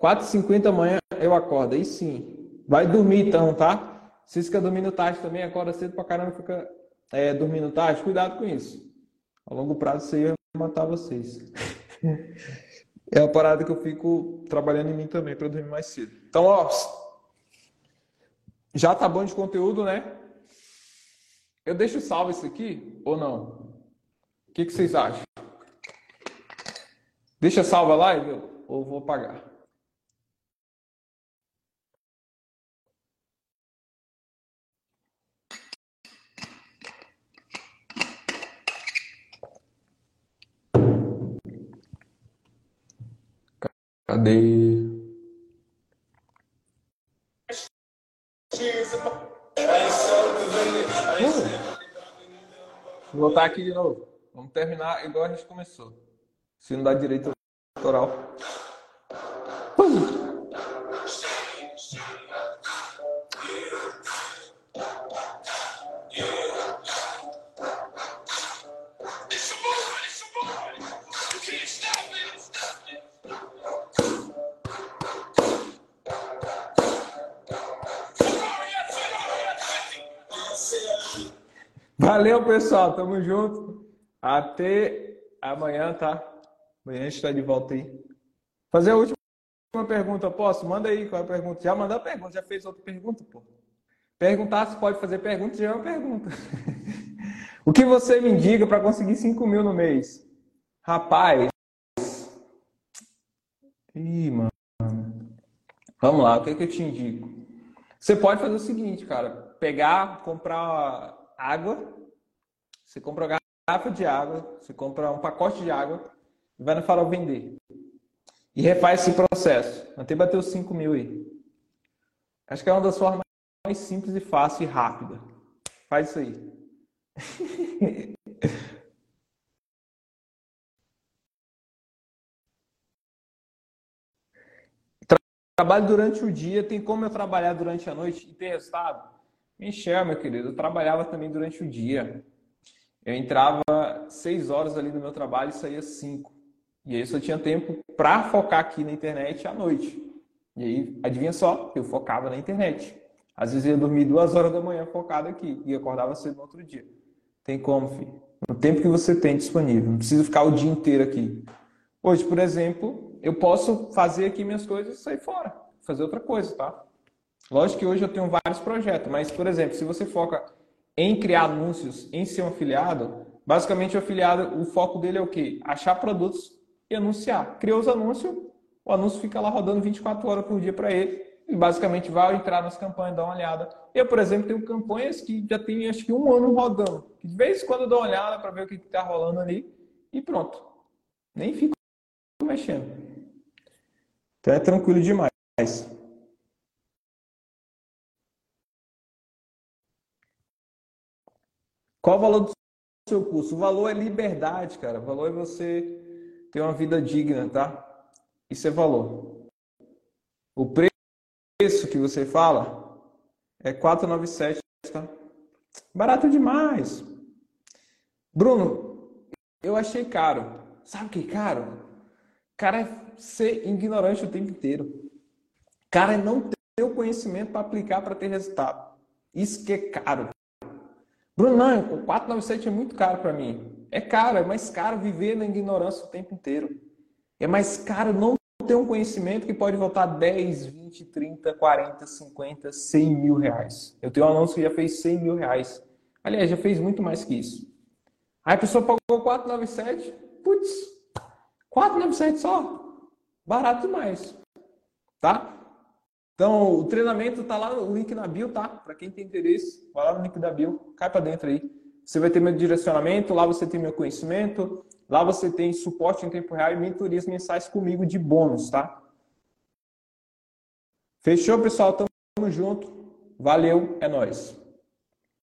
4h50 da manhã eu acordo. Aí sim. Vai dormir então, tá? Se fica dormindo tarde também, acorda cedo pra caramba, fica é, dormindo tarde. Cuidado com isso. A longo prazo isso aí vai matar vocês. é uma parada que eu fico trabalhando em mim também para dormir mais cedo. Então, ó. Já tá bom de conteúdo, né? Eu deixo salvo isso aqui ou não? O que, que vocês acham? Deixa salva a live ou vou pagar? Cadê? Vou voltar aqui de novo. Vamos terminar igual a gente começou. Se não dá direito autoral. Uh! Valeu, pessoal. Tamo junto. Até amanhã, tá? Amanhã a gente tá de volta aí. Fazer a última pergunta, posso? Manda aí qual é a pergunta. Já mandou a pergunta, já fez outra pergunta, pô. Perguntar se pode fazer pergunta já é uma pergunta. o que você me indica para conseguir 5 mil no mês? Rapaz. Ih, mano. Vamos lá, o que, é que eu te indico? Você pode fazer o seguinte, cara. Pegar, comprar água, você compra uma garrafa de água, você compra um pacote de água e vai no farol vender. E refaz esse processo. Até bater os 5 mil aí. Acho que é uma das formas mais simples e fácil e rápida. Faz isso aí. Trabalho durante o dia, tem como eu trabalhar durante a noite e ter resultado? Michel, meu querido, eu trabalhava também durante o dia. Eu entrava seis horas ali no meu trabalho e saía cinco. E aí eu só tinha tempo para focar aqui na internet à noite. E aí, adivinha só, eu focava na internet. Às vezes eu ia dormir duas horas da manhã focado aqui e acordava cedo no outro dia. Tem como, filho. No tempo que você tem disponível. Não precisa ficar o dia inteiro aqui. Hoje, por exemplo, eu posso fazer aqui minhas coisas e sair fora. Fazer outra coisa, tá? Lógico que hoje eu tenho vários projetos, mas, por exemplo, se você foca em criar anúncios, em ser um afiliado, basicamente o afiliado, o foco dele é o quê? Achar produtos e anunciar. Criou os anúncios, o anúncio fica lá rodando 24 horas por dia para ele, e basicamente vai entrar nas campanhas, dar uma olhada. Eu, por exemplo, tenho campanhas que já tem acho que um ano rodando, de vez em quando eu dou uma olhada para ver o que está rolando ali, e pronto. Nem fico mexendo. Então é tranquilo demais. Qual o valor do seu curso? O valor é liberdade, cara. O valor é você ter uma vida digna, tá? Isso é valor. O preço que você fala é 497, tá? Barato demais. Bruno, eu achei caro. Sabe o que é caro? Cara, é ser ignorante o tempo inteiro. Cara, é não ter o conhecimento para aplicar para ter resultado. Isso que é caro. Bruno, não, 497 é muito caro para mim. É caro, é mais caro viver na ignorância o tempo inteiro. É mais caro não ter um conhecimento que pode voltar 10, 20, 30, 40, 50, 100 mil reais. Eu tenho um anúncio que já fez 100 mil reais. Aliás, já fez muito mais que isso. Aí a pessoa pagou 497, putz, 497 só. Barato demais. Tá? Então, o treinamento tá lá, o link na bio, tá? Para quem tem interesse, vai lá no link da bio, cai para dentro aí. Você vai ter meu direcionamento, lá você tem meu conhecimento, lá você tem suporte em tempo real e mentorias mensais comigo de bônus, tá? Fechou, pessoal? Tamo junto. Valeu, é nóis.